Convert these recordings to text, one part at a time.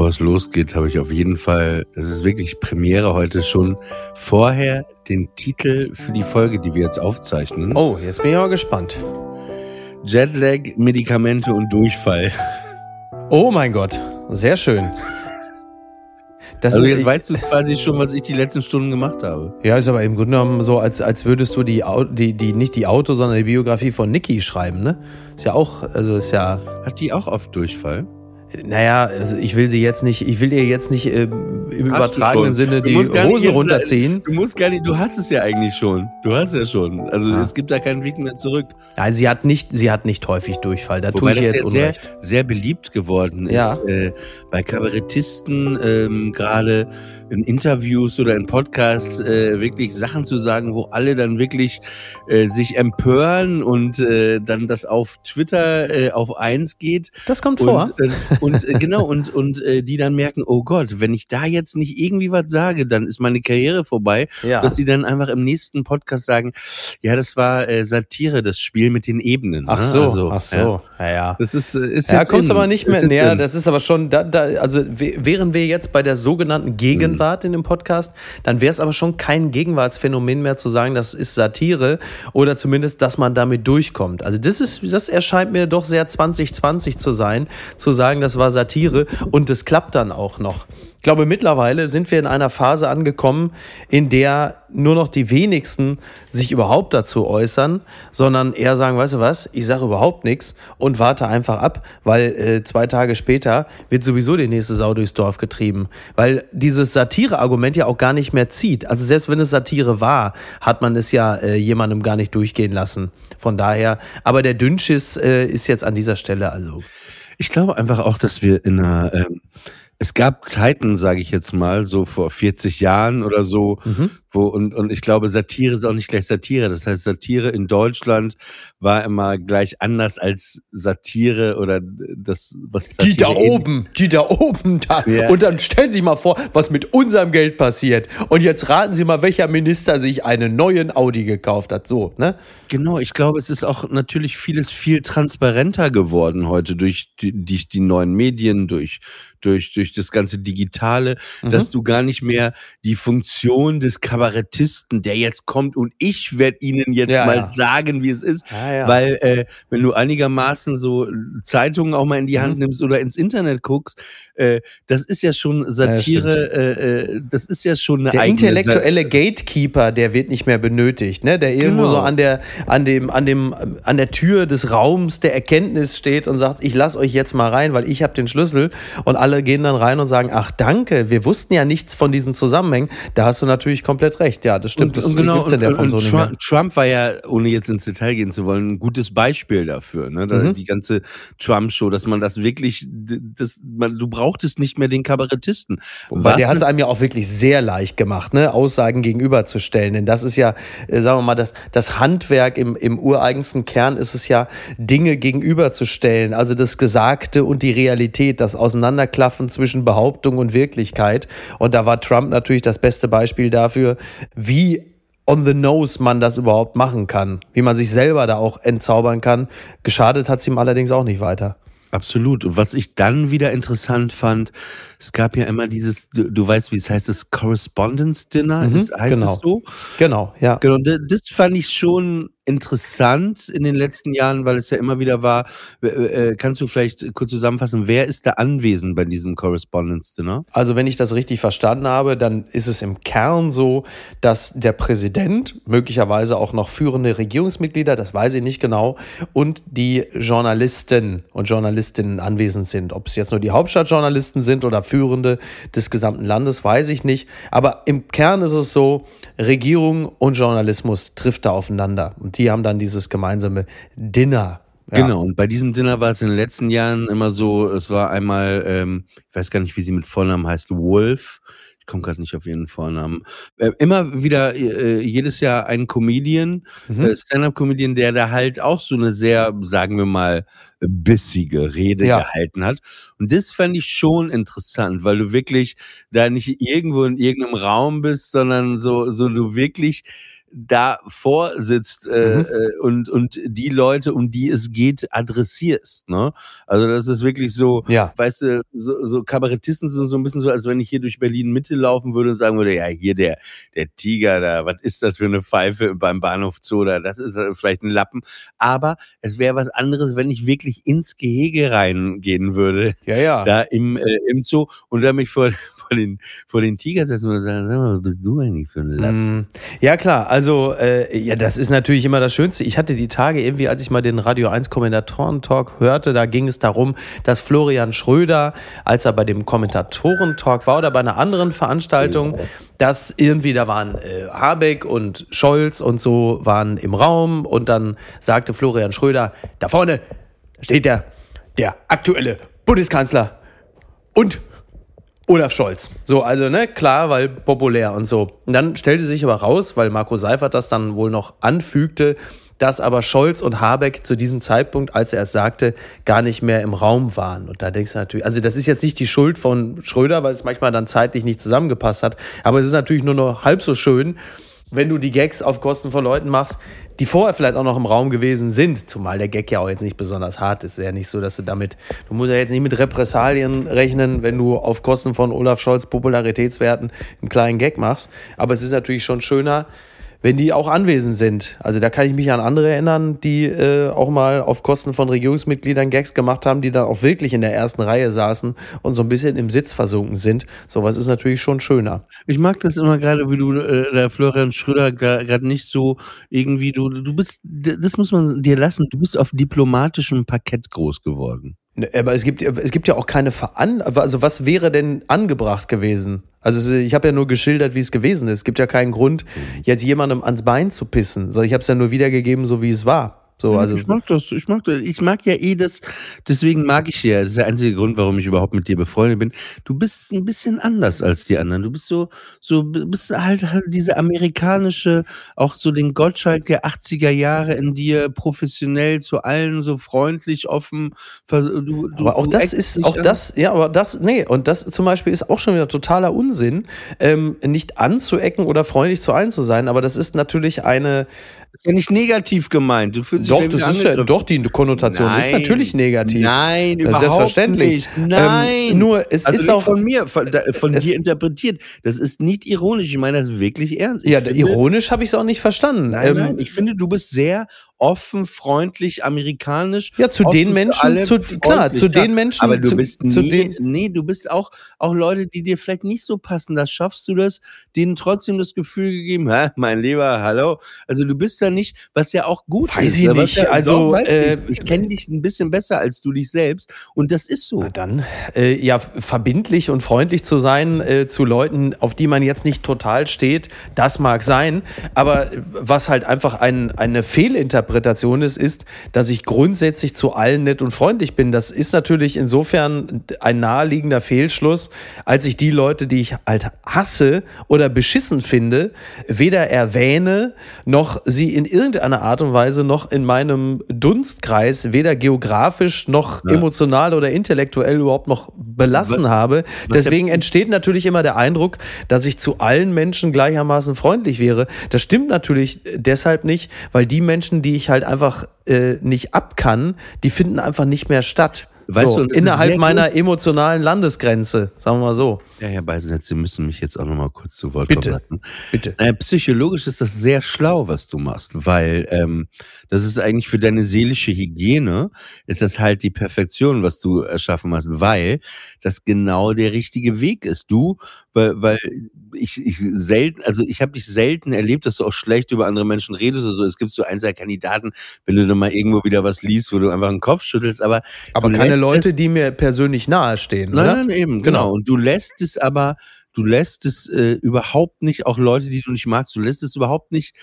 Bevor es losgeht, habe ich auf jeden Fall, das ist wirklich Premiere heute schon, vorher den Titel für die Folge, die wir jetzt aufzeichnen. Oh, jetzt bin ich aber gespannt. Jetlag, Medikamente und Durchfall. Oh mein Gott, sehr schön. Das also jetzt weißt du quasi schon, was ich die letzten Stunden gemacht habe. Ja, ist aber im Grunde genommen so, als, als würdest du die, die, die, nicht die Auto, sondern die Biografie von Niki schreiben, ne? Ist ja auch, also ist ja, Hat die auch oft Durchfall? Naja, also ich will sie jetzt nicht, ich will ihr jetzt nicht äh, im übertragenen. Sinne die Hosen jetzt- runterziehen. Du musst gar nicht, du hast es ja eigentlich schon. Du hast ja schon. Also Ah. es gibt da keinen Weg mehr zurück. Nein, sie hat nicht, sie hat nicht häufig Durchfall, da tue ich ihr jetzt das sehr, Unrecht. sehr beliebt geworden ist Ja. äh, bei Kabarettisten ähm, gerade in Interviews oder in Podcasts äh, wirklich Sachen zu sagen, wo alle dann wirklich äh, sich empören und äh, dann das auf Twitter äh, auf eins geht Das kommt vor. und, äh, und äh, genau und und äh, die dann merken, oh Gott, wenn ich da jetzt nicht irgendwie was sage, dann ist meine Karriere vorbei, ja. dass sie dann einfach im nächsten Podcast sagen, ja, das war äh, Satire, das Spiel mit den Ebenen. Ach ne? so, Also, ach so, Ja. ja, ja. Das ist, äh, ist Ja, jetzt kommst in. aber nicht mehr näher. Das ist aber schon, da, da, also wären wir jetzt bei der sogenannten Gegenwart in dem Podcast, dann wäre es aber schon kein Gegenwartsphänomen mehr zu sagen, das ist Satire oder zumindest, dass man damit durchkommt. Also das ist, das erscheint mir doch sehr 2020 zu sein, zu sagen, das war Satire und es klappt dann auch noch. Ich glaube, mittlerweile sind wir in einer Phase angekommen, in der nur noch die wenigsten sich überhaupt dazu äußern, sondern eher sagen, weißt du was, ich sage überhaupt nichts und warte einfach ab, weil äh, zwei Tage später wird sowieso die nächste Sau durchs Dorf getrieben. Weil dieses Satire-Argument ja auch gar nicht mehr zieht. Also selbst wenn es Satire war, hat man es ja äh, jemandem gar nicht durchgehen lassen. Von daher, aber der Dünnschiss äh, ist jetzt an dieser Stelle also. Ich glaube einfach auch, dass wir in einer, ähm, es gab Zeiten, sage ich jetzt mal, so vor 40 Jahren oder so, Mhm. Wo, und, und ich glaube, Satire ist auch nicht gleich Satire. Das heißt, Satire in Deutschland war immer gleich anders als Satire oder das, was Die da Satire oben, die da oben da. Ja. Und dann stellen Sie mal vor, was mit unserem Geld passiert. Und jetzt raten Sie mal, welcher Minister sich einen neuen Audi gekauft hat. So, ne? Genau, ich glaube, es ist auch natürlich vieles viel transparenter geworden heute durch die, die, die neuen Medien, durch, durch, durch das ganze Digitale, Mhm. dass du gar nicht mehr die Funktion des Kabarettisten, der jetzt kommt und ich werde Ihnen jetzt Ja, mal ja. sagen, wie es ist. Ja, ja. Weil, äh, wenn du einigermaßen so Zeitungen auch mal in die Hand Mhm. nimmst oder ins Internet guckst, äh, das ist ja schon Satire, äh, äh, das ist ja schon eine Der intellektuelle Gatekeeper, der wird nicht mehr benötigt, ne? Der irgendwo Genau. so an der, an dem, an dem, an der Tür des Raums der Erkenntnis steht und sagt, ich lasse euch jetzt mal rein, weil ich habe den Schlüssel. Und alle gehen dann rein und sagen, ach danke, wir wussten ja nichts von diesen Zusammenhängen. Da hast du natürlich komplett recht. Ja, das stimmt. Und, das und genau, gibt's und, so nicht Trump, mehr. Trump war ja, ohne jetzt ins Detail gehen zu wollen, ein gutes Beispiel dafür. Ne? Da, Mhm. Die ganze Trump-Show, dass man das wirklich, das, man, du brauchtest nicht mehr den Kabarettisten. Weil der hat es ne- einem ja auch wirklich sehr leicht gemacht, ne? Aussagen gegenüberzustellen. Denn das ist ja, äh, sagen wir mal, das, das Handwerk im, im ureigensten Kern ist es ja, Dinge gegenüberzustellen. Also das Gesagte und die Realität, das Auseinanderklaffen zwischen Behauptung und Wirklichkeit. Und da war Trump natürlich das beste Beispiel dafür, wie on the nose man das überhaupt machen kann. Wie man sich selber da auch entzaubern kann. Geschadet hat es ihm allerdings auch nicht weiter. Absolut. Und was ich dann wieder interessant fand, es gab ja immer dieses, du, du weißt, wie es heißt, das Correspondence Dinner, Mhm, ist, heißt genau. es so? Genau, ja. Genau, und das das fand ich schon interessant in den letzten Jahren, weil es ja immer wieder war. Äh, kannst du vielleicht kurz zusammenfassen, wer ist da anwesend bei diesem Correspondence Dinner? Also wenn ich das richtig verstanden habe, dann ist es im Kern so, dass der Präsident, möglicherweise auch noch führende Regierungsmitglieder, das weiß ich nicht genau, und die Journalisten und Journalistinnen anwesend sind. Ob es jetzt nur die Hauptstadtjournalisten sind oder Führende des gesamten Landes, weiß ich nicht. Aber im Kern ist es so, Regierung und Journalismus trifft da aufeinander. Und die haben dann dieses gemeinsame Dinner. Ja. Genau, und bei diesem Dinner war es in den letzten Jahren immer so, es war einmal, ähm, ich weiß gar nicht, wie sie mit Vornamen heißt, Wolf. Ich komme gerade nicht auf ihren Vornamen. Äh, immer wieder äh, jedes Jahr ein Comedian, Mhm. äh, Stand-up-Comedian, der da halt auch so eine sehr, sagen wir mal, bissige Rede Ja. gehalten hat. Und das fand ich schon interessant, weil du wirklich da nicht irgendwo in irgendeinem Raum bist, sondern so, so du wirklich davor sitzt äh, Mhm. äh, und, und die Leute, um die es geht, adressierst. Ne? Also das ist wirklich so, Ja. weißt du, so, so Kabarettisten sind so ein bisschen so, als wenn ich hier durch Berlin Mitte laufen würde und sagen würde, ja, hier der, der Tiger da, was ist das für eine Pfeife beim Bahnhof Zoo da, das ist äh, vielleicht ein Lappen. Aber es wäre was anderes, wenn ich wirklich ins Gehege reingehen würde, Ja, ja. da im, äh, im Zoo und da mich vor, vor, den, vor den Tiger setzen und sagen, sag mal, was bist du eigentlich für ein Lappen? Mm, Ja, klar. Also, äh, ja, das ist natürlich immer das Schönste. Ich hatte die Tage irgendwie, als ich mal den Radio 1 Kommentatoren-Talk hörte, da ging es darum, dass Florian Schröder, als er bei dem Kommentatoren-Talk war oder bei einer anderen Veranstaltung, dass irgendwie da waren äh, Habeck und Scholz und so waren im Raum und dann sagte Florian Schröder, da vorne steht der, der aktuelle Bundeskanzler und Olaf Scholz. So, also, ne, klar, weil populär und so. Und dann stellte sich aber raus, weil Marco Seifert das dann wohl noch anfügte, dass aber Scholz und Habeck zu diesem Zeitpunkt, als er es sagte, gar nicht mehr im Raum waren. Und da denkst du natürlich, also das ist jetzt nicht die Schuld von Schröder, weil es manchmal dann zeitlich nicht zusammengepasst hat, aber es ist natürlich nur noch halb so schön, wenn du die Gags auf Kosten von Leuten machst, die vorher vielleicht auch noch im Raum gewesen sind, zumal der Gag ja auch jetzt nicht besonders hart ist. Ist ja nicht so, dass du damit, du musst ja jetzt nicht mit Repressalien rechnen, wenn du auf Kosten von Olaf Scholz Popularitätswerten einen kleinen Gag machst. Aber es ist natürlich schon schöner, wenn die auch anwesend sind. Also da kann ich mich an andere erinnern, die äh, auch mal auf Kosten von Regierungsmitgliedern Gags gemacht haben, die dann auch wirklich in der ersten Reihe saßen und so ein bisschen im Sitz versunken sind. Sowas ist natürlich schon schöner. Ich mag das immer gerade, wie du, äh, der Florian Schröder gerade nicht so irgendwie, du, du bist, das muss man dir lassen, du bist auf diplomatischem Parkett groß geworden. Ne, Aber es gibt, es gibt ja auch keine Veran also was wäre denn angebracht gewesen? Also ich habe ja nur geschildert, wie es gewesen ist. Es gibt ja keinen Grund, jetzt jemandem ans Bein zu pissen. So, ich habe es ja nur wiedergegeben, so wie es war. So, also ich mag das, ich mag das, ich mag ja eh das, deswegen mag ich ja, das ist der einzige Grund, warum ich überhaupt mit dir befreundet bin. Du bist ein bisschen anders als die anderen. Du bist so, so, bist halt, halt diese amerikanische, auch so den Gottschalk der 80er Jahre in dir, professionell zu allen, so freundlich, offen. Du, du, Aber auch das ist, auch an. das, ja, aber das, nee, und das zum Beispiel ist auch schon wieder totaler Unsinn, ähm, nicht anzuecken oder freundlich zu allen zu sein, aber das ist natürlich eine, ist ja nicht negativ gemeint. Du fühlst dich doch, ja das ist ja, doch, die Konnotation ist Nein. natürlich negativ. Nein, Das ist überhaupt selbstverständlich. nicht. Nein. Ähm, nur, es also ist auch, von mir, von, von dir interpretiert. Das ist nicht ironisch. Ich meine das wirklich ernst. Ich ja, finde, ironisch habe ich es auch nicht verstanden. Nein, Ähm, nein, ich finde, du bist sehr offen, freundlich, amerikanisch. Ja, zu den Menschen, zu, klar, zu den Menschen, Aber du zu, bist zu nie, den, nee, du bist auch, auch Leute, die dir vielleicht nicht so passen. Da schaffst du das, denen trotzdem das Gefühl gegeben, hä, mein Lieber, hallo. Also du bist da nicht, was ja auch gut Weiß ist. ich nicht, Ja, also, doch, äh, ich ich kenne dich ein bisschen besser als du dich selbst. Und das ist so. Na dann, äh, ja, verbindlich und freundlich zu sein äh, zu Leuten, auf die man jetzt nicht total steht, das mag sein. Aber was halt einfach ein, eine Fehlinterpretation ist, ist, dass ich grundsätzlich zu allen nett und freundlich bin. Das ist natürlich insofern ein naheliegender Fehlschluss, als ich die Leute, die ich halt hasse oder beschissen finde, weder erwähne, noch sie in irgendeiner Art und Weise noch in meinem Dunstkreis, weder geografisch noch Ja. emotional oder intellektuell überhaupt noch belassen Was- habe. was Deswegen entsteht natürlich immer der Eindruck, dass ich zu allen Menschen gleichermaßen freundlich wäre. Das stimmt natürlich deshalb nicht, weil die Menschen, die ich halt einfach äh, nicht abkann, die finden einfach nicht mehr statt. Weißt so, du, innerhalb meiner emotionalen Landesgrenze, sagen wir mal so. Ja, Herr Beisenherz, Sie müssen mich jetzt auch noch mal kurz zu Wort Bitte. kommen lassen. Bitte. Naja, psychologisch ist das sehr schlau, was du machst, weil ähm, das ist eigentlich für deine seelische Hygiene, ist das halt die Perfektion, was du erschaffen hast, weil das genau der richtige Weg ist. Du, weil, weil ich, ich selten, also ich habe dich selten erlebt, dass du auch schlecht über andere Menschen redest oder so. Es gibt so ein, zwei Kandidaten, wenn du dann mal irgendwo wieder was liest, wo du einfach den Kopf schüttelst, aber Aber keine Leute, die mir persönlich nahestehen. Nein, oder? nein, eben, Genau. genau. Und du lässt es aber, du lässt es äh, überhaupt nicht, auch Leute, die du nicht magst, du lässt es überhaupt nicht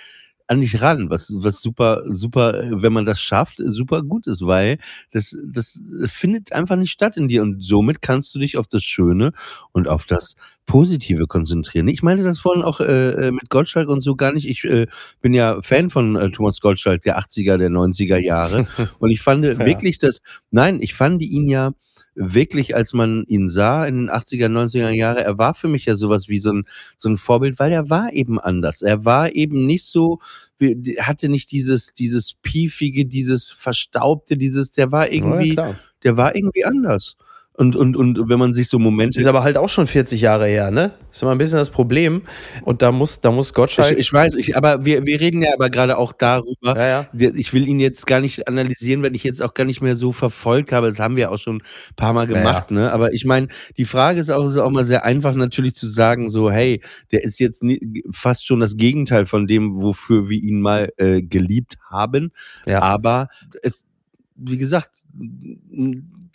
an dich ran, was, was super, super, wenn man das schafft, super gut ist, weil das, das findet einfach nicht statt in dir und somit kannst du dich auf das Schöne und auf das Positive konzentrieren. Ich meine das vorhin auch äh, äh, mit Gottschalk und so gar nicht. Ich äh, bin ja Fan von äh, Thomas Gottschalk der 80er, der 90er Jahre und ich fand wirklich, dass, nein, ich fand ihn ja wirklich, als man ihn sah in den 80er, 90er Jahre, er war für mich ja sowas wie so ein, so ein Vorbild, weil er war eben anders. Er war eben nicht so, hatte nicht dieses, dieses piefige, dieses verstaubte, dieses, der war irgendwie, Ja, der war irgendwie anders. Und, und, und wenn man sich so Momente Ist aber halt auch schon 40 Jahre her, ne? Ist immer ein bisschen das Problem. Und da muss, da muss Gottschalk. Ich, ich weiß, ich, aber wir, wir reden ja aber gerade auch darüber. ja, ja. Ich will ihn jetzt gar nicht analysieren, weil ich jetzt auch gar nicht mehr so verfolgt habe. Das haben wir auch schon ein paar Mal Ja, gemacht, ne? Aber ich meine, die Frage ist auch, es ist auch mal sehr einfach natürlich zu sagen, so, hey, der ist jetzt nie, fast schon das Gegenteil von dem, wofür wir ihn mal äh, geliebt haben. Ja. Aber es, wie gesagt,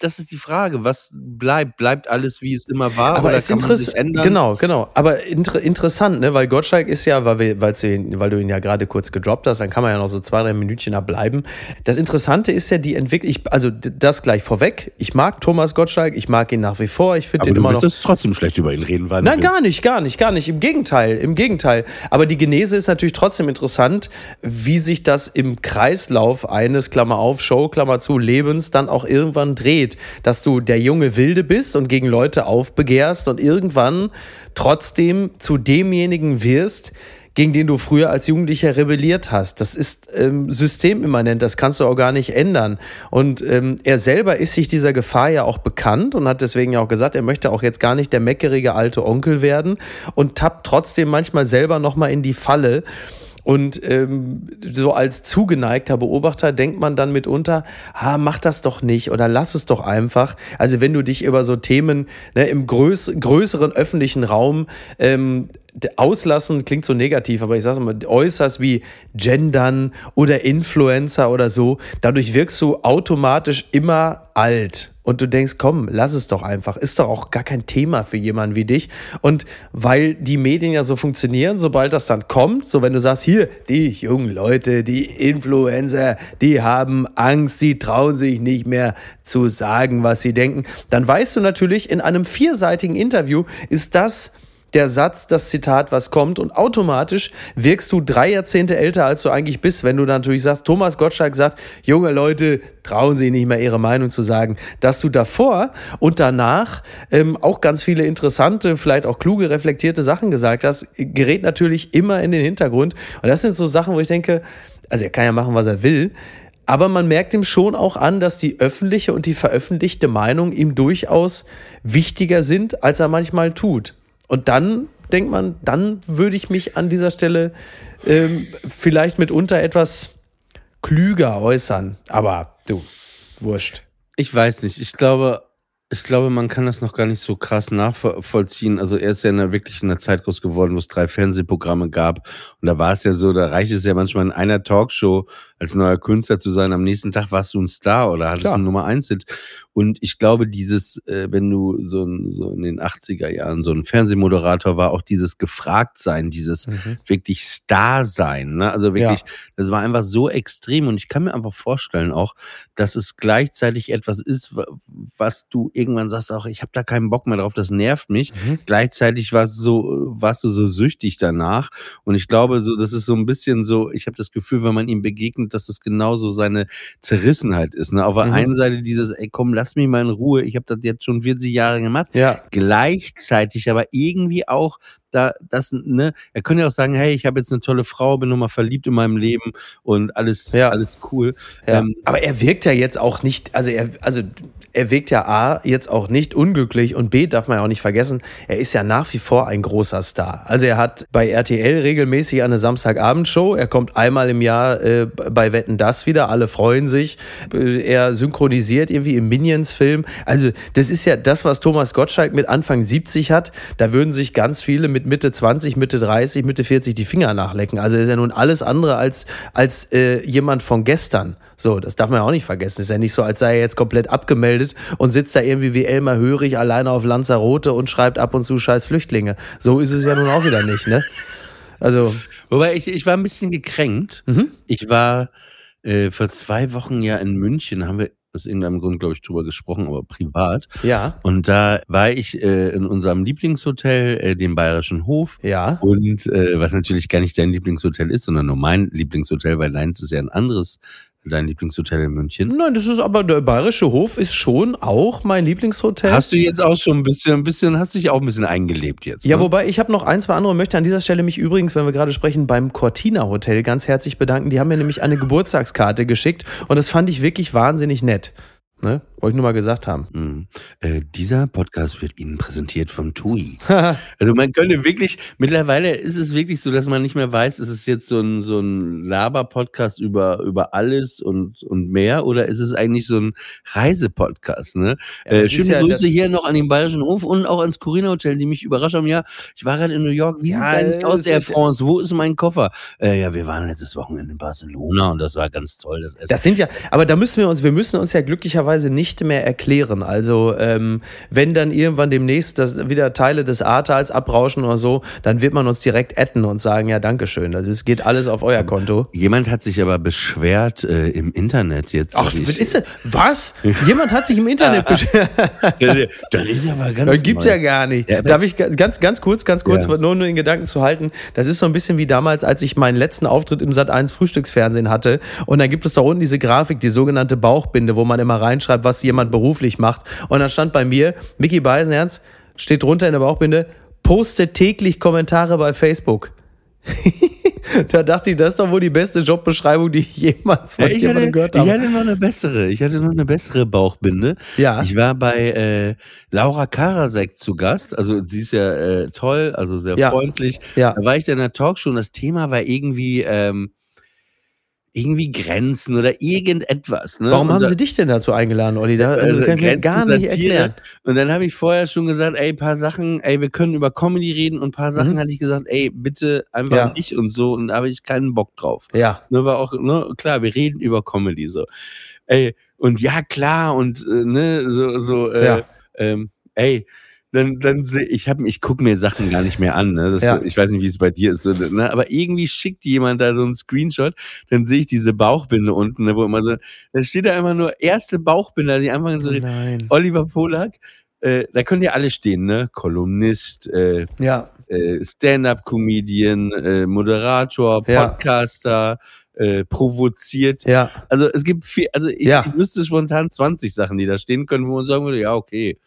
das ist die Frage. Was bleibt? Bleibt alles, wie es immer war? Aber oder es kann man sich ändern? Genau, genau. Aber inter interessant, ne? Weil Gottschalk ist ja, weil, wir, weil du ihn ja gerade kurz gedroppt hast, dann kann man ja noch so zwei, drei Minütchen da bleiben. Das Interessante ist ja die Entwicklung. Ich, also das gleich vorweg. Ich mag Thomas Gottschalk, ich mag ihn nach wie vor. Ich finde ihn du immer noch. willst trotzdem schlecht über ihn reden, weil Nein, gar nicht, gar nicht, gar nicht. Im Gegenteil, im Gegenteil. Aber die Genese ist natürlich trotzdem interessant, wie sich das im Kreislauf eines, Klammer auf, Show, Klammer zu, Lebens dann auch irgendwann dreht. Dass du der junge Wilde bist und gegen Leute aufbegehrst und irgendwann trotzdem zu demjenigen wirst, gegen den du früher als Jugendlicher rebelliert hast. Das ist ähm, systemimmanent, das kannst du auch gar nicht ändern. Und ähm, er selber ist sich dieser Gefahr ja auch bekannt und hat deswegen ja auch gesagt, er möchte auch jetzt gar nicht der meckerige alte Onkel werden und tappt trotzdem manchmal selber nochmal in die Falle. Und ähm, so als zugeneigter Beobachter denkt man dann mitunter, ah, mach das doch nicht oder lass es doch einfach. Also wenn du dich über so Themen ne, im größ größeren öffentlichen Raum ähm, auslassen, klingt so negativ, aber ich sage mal, äußerst wie Gendern oder Influencer oder so, dadurch wirkst du automatisch immer alt. Und du denkst, komm, lass es doch einfach. Ist doch auch gar kein Thema für jemanden wie dich. Und weil die Medien ja so funktionieren, sobald das dann kommt, so wenn du sagst, hier, die jungen Leute, die Influencer, die haben Angst, sie trauen sich nicht mehr zu sagen, was sie denken, dann weißt du natürlich, in einem vierseitigen Interview ist das der Satz, das Zitat, was kommt und automatisch wirkst du drei Jahrzehnte älter, als du eigentlich bist, wenn du dann natürlich sagst, Thomas Gottschalk sagt, junge Leute trauen sich nicht mehr ihre Meinung zu sagen, dass du davor und danach ähm, auch ganz viele interessante, vielleicht auch kluge, reflektierte Sachen gesagt hast, gerät natürlich immer in den Hintergrund und das sind so Sachen, wo ich denke, also er kann ja machen, was er will, aber man merkt ihm schon auch an, dass die öffentliche und die veröffentlichte Meinung ihm durchaus wichtiger sind, als er manchmal tut. Und dann denkt man, dann würde ich mich an dieser Stelle ähm, vielleicht mitunter etwas klüger äußern. Aber du, wurscht. Ich weiß nicht. Ich glaube, ich glaube, man kann das noch gar nicht so krass nachvollziehen. Also er ist ja in einer, wirklich in einer Zeit groß geworden, wo es drei Fernsehprogramme gab. Und da war es ja so, da reicht es ja manchmal in einer Talkshow als neuer Künstler zu sein. Am nächsten Tag warst du ein Star oder hattest Klar. einen Nummer eins Hit. Und ich glaube, dieses, äh, wenn du so, so in den 80er Jahren so ein Fernsehmoderator war, auch dieses Gefragtsein, dieses wirklich Star sein. Ne? Also wirklich, Ja. das war einfach so extrem. Und ich kann mir einfach vorstellen auch, dass es gleichzeitig etwas ist, wa- was du irgendwann sagst, auch ich habe da keinen Bock mehr drauf, das nervt mich. Mhm. Gleichzeitig warst du so, warst du so süchtig danach. Und ich glaube, so, das ist so ein bisschen so, ich habe das Gefühl, wenn man ihm begegnet, und dass es genauso seine Zerrissenheit ist. Ne? Auf der Mhm. einen Seite dieses, ey komm, lass mich mal in Ruhe, ich habe das jetzt schon 40 Jahre gemacht. Ja. Gleichzeitig aber irgendwie auch da das ne er könnte ja auch sagen hey ich habe jetzt eine tolle Frau bin nochmal verliebt in meinem Leben und alles Ja. alles cool Ja. Ähm, aber er wirkt ja jetzt auch nicht, also er, also er wirkt ja A, jetzt auch nicht unglücklich und B, darf man ja auch nicht vergessen, er ist ja nach wie vor ein großer Star. Also er hat bei RTL regelmäßig eine Samstagabendshow, er kommt einmal im Jahr äh, bei Wetten das wieder, alle freuen sich, Äh, er synchronisiert irgendwie im Minions-Film. Also das ist ja das, was Thomas Gottschalk mit Anfang 70 hat, da würden sich ganz viele mit Mitte 20, Mitte 30, Mitte 40 die Finger nachlecken. Also er ist ja nun alles andere als, als äh, jemand von gestern. So, das darf man ja auch nicht vergessen. Ist ja nicht so, als sei er jetzt komplett abgemeldet und sitzt da irgendwie wie Elmar Hörig alleine auf Lanzarote und schreibt ab und zu scheiß Flüchtlinge. So ist es ja nun auch wieder nicht, ne? Also, wobei ich ich war ein bisschen gekränkt mhm. ich war äh, vor zwei Wochen ja in München haben wir aus irgendeinem Grund glaube ich drüber gesprochen aber privat ja, und da war ich äh, in unserem Lieblingshotel äh, dem Bayerischen Hof ja. Und äh, was natürlich gar nicht dein Lieblingshotel ist, sondern nur mein Lieblingshotel, weil deins ist ja ein anderes, dein Lieblingshotel in München. Nein, das ist aber der Bayerische Hof ist schon auch mein Lieblingshotel. Hast du jetzt auch schon ein bisschen, ein bisschen, hast dich auch ein bisschen eingelebt jetzt. Ja, ne? wobei ich habe noch ein, zwei andere, möchte an dieser Stelle mich übrigens, wenn wir gerade sprechen, beim Cortina Hotel ganz herzlich bedanken. Die haben mir nämlich eine Geburtstagskarte geschickt und das fand ich wirklich wahnsinnig nett. Ne? Wollte ich nur mal gesagt haben. Mhm. Äh, dieser Podcast wird Ihnen präsentiert vom TUI. Also man könnte wirklich, mittlerweile ist es wirklich so, dass man nicht mehr weiß, ist es jetzt so ein, so ein Laber-Podcast über, über alles und, und mehr oder ist es eigentlich so ein Reisepodcast, ne? Ja, äh, schöne ja Grüße hier noch an den Bayerischen Hof und auch ans Corina Hotel, die mich überrascht haben. Ja, ich war gerade in New York. Wie Ja, sieht's eigentlich aus, Air France? Wo ist mein Koffer? Äh, ja, wir waren letztes Wochenende in Barcelona und das war ganz toll, das Essen. Das sind ja, aber da müssen wir uns, wir müssen uns ja glücklicherweise nicht mehr erklären. Also ähm, wenn dann irgendwann demnächst das wieder Teile des Ahrtals abrauschen oder so, dann wird man uns direkt adden und sagen, ja, Dankeschön. Also es geht alles auf euer Konto. Jemand hat sich aber beschwert äh, im Internet jetzt. Ach, ist denn? Was? Jemand hat sich im Internet beschwert. das ist aber ganz Das gibt's neu. ja gar nicht. Ja, Darf ich ga- ganz, ganz kurz, ganz kurz, Ja. nur, nur den Gedanken zu halten. Das ist so ein bisschen wie damals, als ich meinen letzten Auftritt im Sat 1 Frühstücksfernsehen hatte. Und dann gibt es da unten diese Grafik, die sogenannte Bauchbinde, wo man immer reinschreibt, was jemand beruflich macht. Und dann stand bei mir, Mickey Beisenherz, steht drunter in der Bauchbinde, postet täglich Kommentare bei Facebook. da dachte ich, das ist doch wohl die beste Jobbeschreibung, die ich jemals von Ja, ich, jemandem hatte, gehört ich habe. hatte noch eine bessere. Ich hatte noch eine bessere Bauchbinde. Ja. Ich war bei äh, Laura Karasek zu Gast. Also sie ist ja äh, toll, also sehr Ja. freundlich. Ja. Da war ich da in der Talkshow und das Thema war irgendwie ähm, irgendwie Grenzen oder irgendetwas. Ne? Warum und haben da, sie dich denn dazu eingeladen, Olli? Da Also kann ich mir gar nicht Satire. erklären. Und dann habe ich vorher schon gesagt, ey, paar Sachen, ey, wir können über Comedy reden und paar Sachen Mhm. hatte ich gesagt, ey, bitte einfach Ja. nicht und so und da habe ich keinen Bock drauf. Ja. Ne, war auch, ne, klar, wir reden über Comedy so. Ey, und ja, klar, und äh, ne, so, so, äh, Ja. ähm, ey, dann, dann seh, ich hab, ich gucke mir Sachen gar nicht mehr an. Ne? Das, Ja. Ich weiß nicht, wie es bei dir ist, so, ne? aber irgendwie schickt jemand da so einen Screenshot, dann sehe ich diese Bauchbinde unten, ne, wo immer so, da steht da einfach nur erste Bauchbinde, die anfangen so, Oh nein. Oliver Polak, äh, da können ja alle stehen, ne? Kolumnist, äh, Ja. äh, Stand-up-Comedian, äh, Moderator, Ja. Podcaster, äh, provoziert. Ja. Also es gibt viel, also ich, Ja. ich wüsste spontan 20 Sachen, die da stehen können, wo man sagen würde, ja, okay.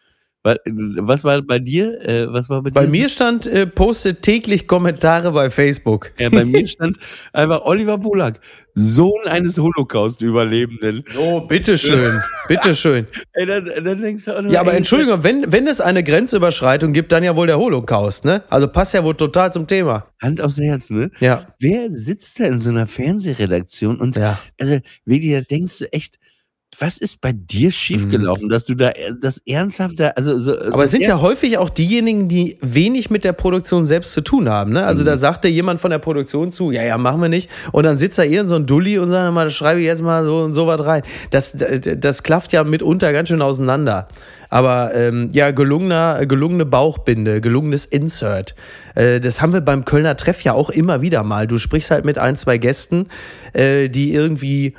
Wa- Was war bei dir? Äh, was war bei, Bei dir? mir stand, äh, postet täglich Kommentare bei Facebook. Ja, bei mir stand einfach Oliver Polak, Sohn eines Holocaust-Überlebenden. So, bitteschön. bitteschön. Ey, dann, dann denkst du auch Ja, aber ey, Entschuldigung, wenn, wenn es eine Grenzüberschreitung gibt, dann ja wohl der Holocaust, ne? Also passt ja wohl total zum Thema. Hand aufs Herz, ne? Ja. Wer sitzt da in so einer Fernsehredaktion und Ja. also wirklich, da denkst du echt, was ist bei dir schiefgelaufen, dass du da äh, das ernsthafte, also so, Mhm. Aber es sind ja häufig auch diejenigen, die wenig mit der Produktion selbst zu tun haben. Ne? Also Mhm. da sagt dir jemand von der Produktion zu, ja, ja, machen wir nicht. Und dann sitzt da irgend so ein Dulli und sagt mal, das schreibe ich jetzt mal so und so was rein. Das, das klafft ja mitunter ganz schön auseinander. Aber ähm, ja, gelungener, gelungene Bauchbinde, gelungenes Insert. Äh, das haben wir beim Kölner Treff ja auch immer wieder mal. Du sprichst halt mit ein, zwei Gästen, äh, die irgendwie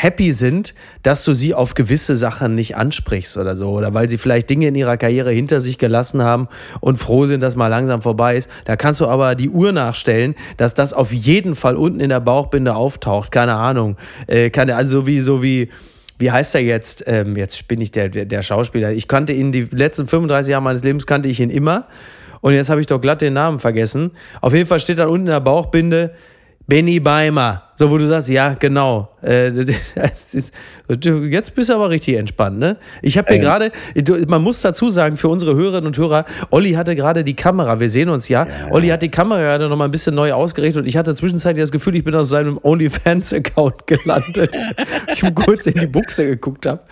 happy sind, dass du sie auf gewisse Sachen nicht ansprichst oder so. Oder weil sie vielleicht Dinge in ihrer Karriere hinter sich gelassen haben und froh sind, dass mal langsam vorbei ist. Da kannst du aber die Uhr nachstellen, dass das auf jeden Fall unten in der Bauchbinde auftaucht. Keine Ahnung. Äh, kann, also so wie, so wie, wie heißt er jetzt? Ähm, jetzt bin ich der, der, Schauspieler. Ich kannte ihn die letzten 35 Jahre meines Lebens kannte ich ihn immer. Und jetzt habe ich doch glatt den Namen vergessen. Auf jeden Fall steht da unten in der Bauchbinde Benny Beimer. So, wo du sagst, ja, genau. Äh, ist, jetzt bist du aber richtig entspannt, ne? Ich habe hier gerade, man muss dazu sagen, für unsere Hörerinnen und Hörer, Olli hatte gerade die Kamera, wir sehen uns ja. Ja. Olli hat die Kamera gerade noch mal ein bisschen neu ausgerichtet und ich hatte zwischenzeitlich das Gefühl, ich bin auf seinem OnlyFans-Account gelandet. ich kurz in die Buchse geguckt habe.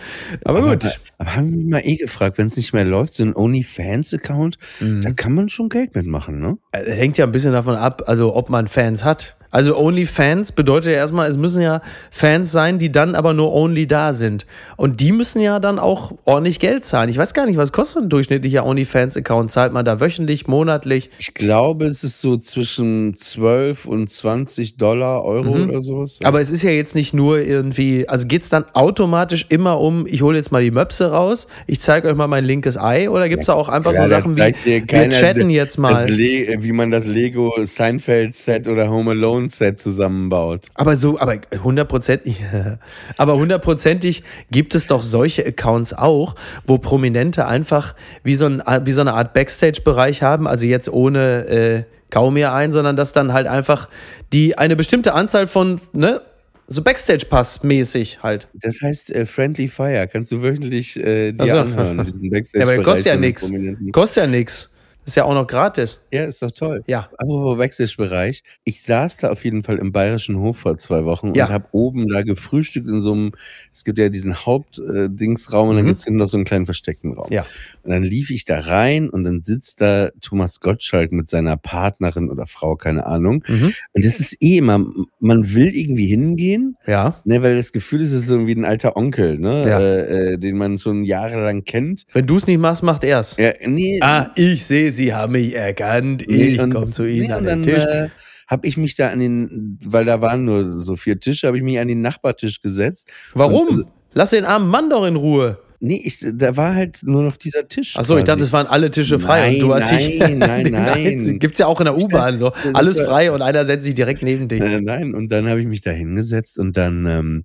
Aber gut. Aber, aber haben wir mal eh gefragt, wenn es nicht mehr läuft, so ein OnlyFans-Account, Mhm. da kann man schon Geld mitmachen, ne? Äh, Hängt ja ein bisschen davon ab, also ob man Fans hat. Also OnlyFans bedeutet ja erstmal, es müssen ja Fans sein, die dann aber nur Only da sind. Und die müssen ja dann auch ordentlich Geld zahlen. Ich weiß gar nicht, was kostet ein durchschnittlicher OnlyFans-Account? Zahlt man da wöchentlich, monatlich? Ich glaube, es ist so zwischen 12 und 20 Dollar, Euro Mhm. oder sowas. Aber es ist ja jetzt nicht nur irgendwie, also geht es dann automatisch immer um, ich hole jetzt mal die Möpse raus, ich zeige euch mal mein linkes Ei oder gibt es da auch einfach Ja, so Sachen wie, wir chatten jetzt mal. Le wie man das Lego Seinfeld-Set oder Home Alone-Set zusammenbaut. Aber so, aber hundertprozentig, aber hundertprozentig gibt es doch solche Accounts auch, wo Prominente einfach wie so, ein, wie so eine Art Backstage-Bereich haben, also jetzt ohne äh, kaum mehr ein, sondern dass dann halt einfach die eine bestimmte Anzahl von, ne, so Backstage-Pass-mäßig halt. Das heißt äh, Friendly Fire. Kannst du wöchentlich äh, dir so. anhören. Diesen Backstage Ja, aber kostet ja nichts. Kostet ja nichts. Ist ja auch noch gratis. Ja, ist doch toll. Ja. Apropos Backstage-Bereich. Ich saß da auf jeden Fall im Bayerischen Hof vor zwei Wochen Ja. und habe oben da gefrühstückt in so einem, es gibt ja diesen Hauptdingsraum und dann Mhm. gibt's hinten noch so einen kleinen versteckten Raum. Ja. Und dann lief ich da rein und dann sitzt da Thomas Gottschalk mit seiner Partnerin oder Frau, keine Ahnung. Mhm. Und das ist eh immer, man will irgendwie hingehen, Ja. ne, weil das Gefühl ist, es ist so wie ein alter Onkel, ne, Ja. äh, äh, den man schon jahrelang kennt. Wenn du es nicht machst, macht er's. Ja, nee, Ah, ich sehe, sie haben mich erkannt. Nee, Ich und- komme zu Ihnen nee, an und den dann, Tisch. Äh, habe ich mich da an den, weil da waren nur so vier Tische, habe ich mich an den Nachbartisch gesetzt. Warum? also- Lass den armen Mann doch in Ruhe. Nee, ich, da war halt nur noch dieser Tisch. Achso, ich dachte, es waren alle Tische frei Nein, und du hast dich. nein, nein, nein. Gibt's ja auch in der U-Bahn so. Alles frei und einer setzt sich direkt neben dich. Äh, nein, und dann habe ich mich da hingesetzt und dann, ähm,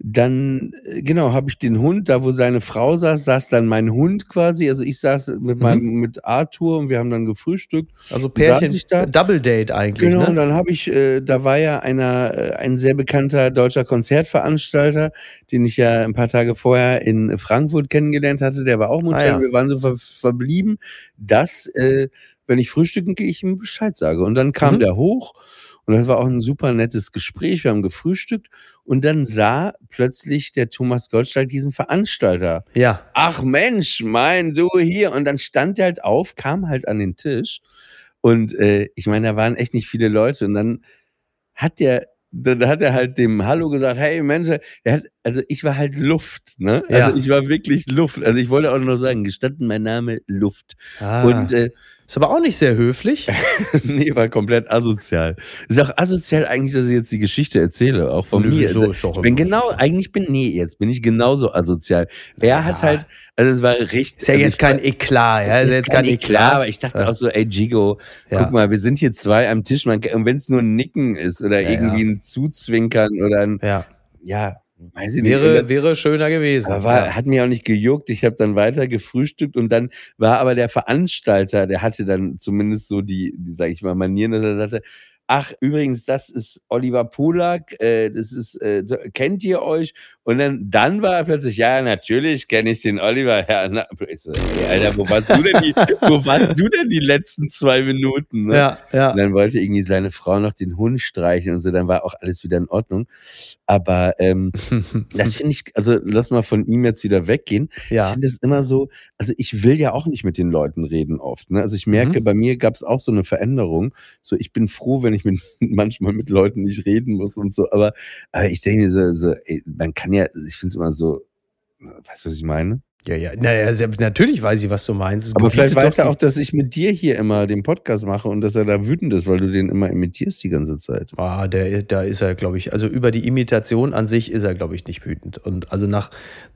dann, äh, genau, habe ich den Hund, da wo seine Frau saß, saß dann mein Hund quasi. Also ich saß mit meinem, mit Arthur und wir haben dann gefrühstückt. Also Pärchen, da? Double Date eigentlich. Genau, und ne? dann habe ich, äh, da war ja einer, äh, ein sehr bekannter deutscher Konzertveranstalter, den ich ja ein paar Tage vorher in Frankfurt kennengelernt hatte, der war auch Modell. Ah, ja. Wir waren so ver verblieben, dass, äh, wenn ich frühstücken gehe, ich ihm Bescheid sage. Und dann kam Mhm. der hoch und das war auch ein super nettes Gespräch. Wir haben gefrühstückt und dann sah plötzlich der Thomas Gottschalk diesen Veranstalter. Ja. Ach Mensch, mein du hier. Und dann stand er halt auf, kam halt an den Tisch. Und äh, ich meine, da waren echt nicht viele Leute. Und dann hat der, dann hat er halt dem Hallo gesagt, hey Mensch, er hat, also ich war halt Luft, ne? Ja. Also ich war wirklich Luft. Also ich wollte auch nur sagen, gestanden mein Name Luft. Ah. Und äh, ist aber auch nicht sehr höflich. nee, war komplett asozial. Ist auch asozial eigentlich, dass ich jetzt die Geschichte erzähle, auch von Nö, mir. wieso? Ist doch bin genau, eigentlich bin, nee, jetzt bin ich genauso asozial. Er Ja. hat halt, also es war richtig. Ist ja also jetzt ich war- kein Eklat, ja. Ist ja jetzt kein Eklat. aber ich dachte Ja. auch so, ey Gigo, guck mal, wir sind hier zwei am Tisch, man, und wenn es nur ein Nicken ist oder irgendwie ein Zuzwinkern oder ein, Ja. Weiß ich nicht. Wäre, Und wäre schöner gewesen. aber war, ja. hat mir auch nicht gejuckt. Ich habe dann weiter gefrühstückt und dann war aber der Veranstalter, der hatte dann zumindest so die, die sage ich mal, Manieren, dass er sagte, ach, übrigens, das ist Oliver Polak, äh, das ist, äh, kennt ihr euch? Und dann, dann war er plötzlich, ja, natürlich kenne ich den Oliver. Ja, na, ich so, Alter, wo warst du denn die, wo warst du denn die letzten zwei Minuten? Ne? ja, ja. Und dann wollte irgendwie seine Frau noch den Hund streichen und so, dann war auch alles wieder in Ordnung. Aber ähm, das finde ich, also lass mal von ihm jetzt wieder weggehen. Ich ja. finde es immer so, also ich will ja auch nicht mit den Leuten reden oft. Ne? Also ich merke, Mhm. bei mir gab es auch so eine Veränderung. So, ich bin froh, wenn ich mit, manchmal mit Leuten nicht reden muss und so, aber, aber ich denke mir so, so ey, man kann ja, ich finde es immer so, weißt du, was ich meine? Ja, ja, naja, natürlich weiß ich, was du meinst. Es Aber vielleicht weiß er auch, dass ich mit dir hier immer den Podcast mache und dass er da wütend ist, weil du den immer imitierst die ganze Zeit. Ah, der, da ist er, glaube ich, also über die Imitation an sich ist er, glaube ich, nicht wütend. Und also nach,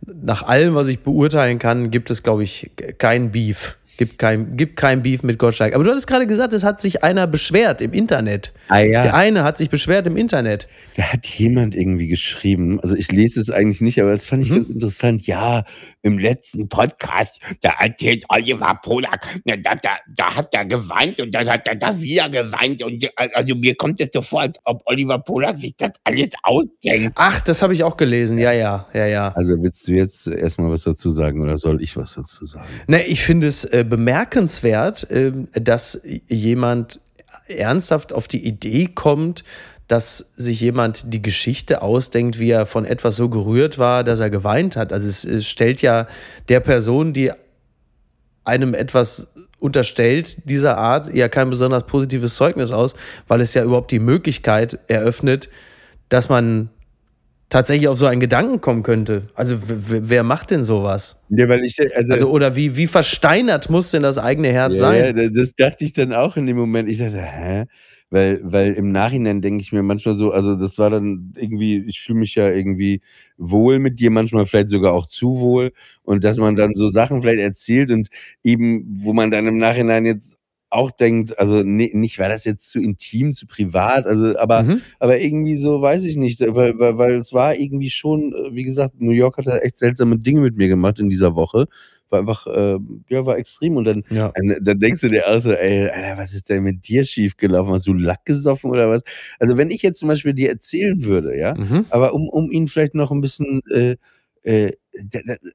nach allem, was ich beurteilen kann, gibt es, glaube ich, kein Beef. Gibt kein, gibt kein Beef mit Gottschalk. Aber du hattest gerade gesagt, es hat sich einer beschwert im Internet. Ah ja. Der eine hat sich beschwert im Internet. Da hat jemand irgendwie geschrieben, also ich lese es eigentlich nicht, aber das fand ich Mhm. ganz interessant. Ja, im letzten Podcast, da erzählt Oliver Polak, na, da, da, da hat er geweint und dann hat er da wieder geweint. Und also mir kommt es so vor, als ob Oliver Polak sich das alles ausdenkt. Ach, das habe ich auch gelesen. Ja, ja, ja, ja. Also willst du jetzt erstmal was dazu sagen oder soll ich was dazu sagen? Ne, ich finde es äh, bemerkenswert, ähm, dass jemand ernsthaft auf die Idee kommt, dass sich jemand die Geschichte ausdenkt, wie er von etwas so gerührt war, dass er geweint hat. Also es, es stellt ja der Person, die einem etwas unterstellt, dieser Art, ja kein besonders positives Zeugnis aus, weil es ja überhaupt die Möglichkeit eröffnet, dass man tatsächlich auf so einen Gedanken kommen könnte. Also wer macht denn sowas? Ja, weil ich, also, Also, oder wie, wie versteinert muss denn das eigene Herz ja, sein? ja, das dachte ich dann auch in dem Moment. Ich dachte, hä? Weil, weil im Nachhinein denke ich mir manchmal so, also das war dann irgendwie, ich fühle mich ja irgendwie wohl mit dir, manchmal vielleicht sogar auch zu wohl. Und dass man dann so Sachen vielleicht erzählt und eben, wo man dann im Nachhinein jetzt auch denkt, also ne, nicht, war das jetzt zu intim, zu privat, also aber, Mhm. aber irgendwie so, weiß ich nicht, weil, weil, weil es war irgendwie schon, äh, wie gesagt, New York hat da echt seltsame Dinge mit mir gemacht in dieser Woche. War einfach, äh, ja, war extrem. Und dann, Ja. dann, dann denkst du dir auch so, ey, Alter, was ist denn mit dir schiefgelaufen? Hast du Lack gesoffen oder was? Also, wenn ich jetzt zum Beispiel dir erzählen würde, ja, Mhm. aber um, um ihn vielleicht noch ein bisschen, äh, äh,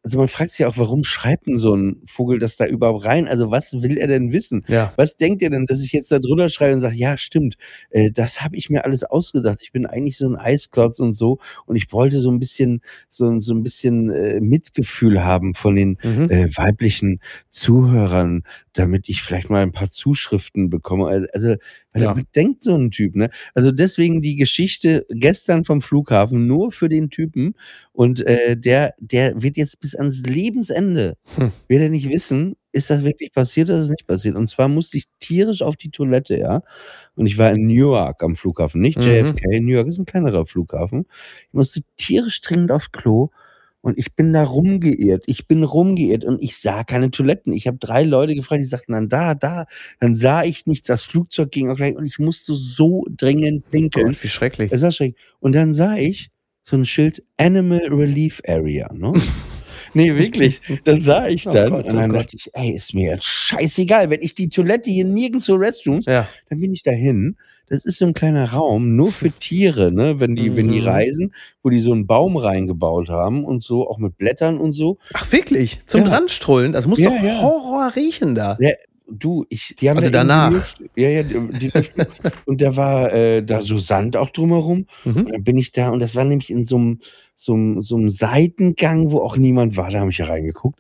also man fragt sich auch, warum schreibt denn so ein Vogel das da überhaupt rein? Also, was will er denn wissen? Ja. Was denkt ihr denn, dass ich jetzt da drüber schreibe und sage, ja, stimmt, äh, das habe ich mir alles ausgedacht. Ich bin eigentlich so ein Eisklotz und so und ich wollte so ein bisschen, so, so ein bisschen äh, Mitgefühl haben von den Mhm. äh, weiblichen Zuhörern, damit ich vielleicht mal ein paar Zuschriften bekomme. Also, also was Ja. denkt so ein Typ, ne? Also deswegen die Geschichte gestern vom Flughafen nur für den Typen und äh, der, der wird jetzt bis ans Lebensende, Hm. wird er nicht wissen, ist das wirklich passiert oder ist es nicht passiert. Und zwar musste ich tierisch auf die Toilette, ja. Und ich war in Newark am Flughafen, nicht Mhm. JFK. New York ist ein kleinerer Flughafen. Ich musste tierisch dringend aufs Klo. Und ich bin da rumgeirrt. Ich bin rumgeirrt und ich sah keine Toiletten. Ich habe drei Leute gefragt, die sagten dann da, da. Dann sah ich nichts. Das Flugzeug ging auch gleich und ich musste so dringend pinkeln. Gott, wie schrecklich. Es war schrecklich. Und dann sah ich so ein Schild Animal Relief Area. Ne? nee, wirklich. Das sah ich Oh dann. Gott, und oh dann Gott. dachte ich, ey, ist mir jetzt scheißegal. Wenn ich die Toilette hier nirgends so Restrooms, Ja. dann bin ich dahin. Das ist so ein kleiner Raum, nur für Tiere, ne? Wenn die, wenn die Mhm. reisen, wo die so einen Baum reingebaut haben und so, auch mit Blättern und so. Ach, wirklich? Zum Ja. Dranstrollen? Das muss Ja, doch ja. Horror riechen da. Du, ich, die haben Also da danach. Ja, ja, die, und da war äh, da so Sand auch drumherum. Und Mhm. dann bin ich da und das war nämlich in so einem so einem- so einem Seitengang, wo auch niemand war. Da habe ich ja reingeguckt.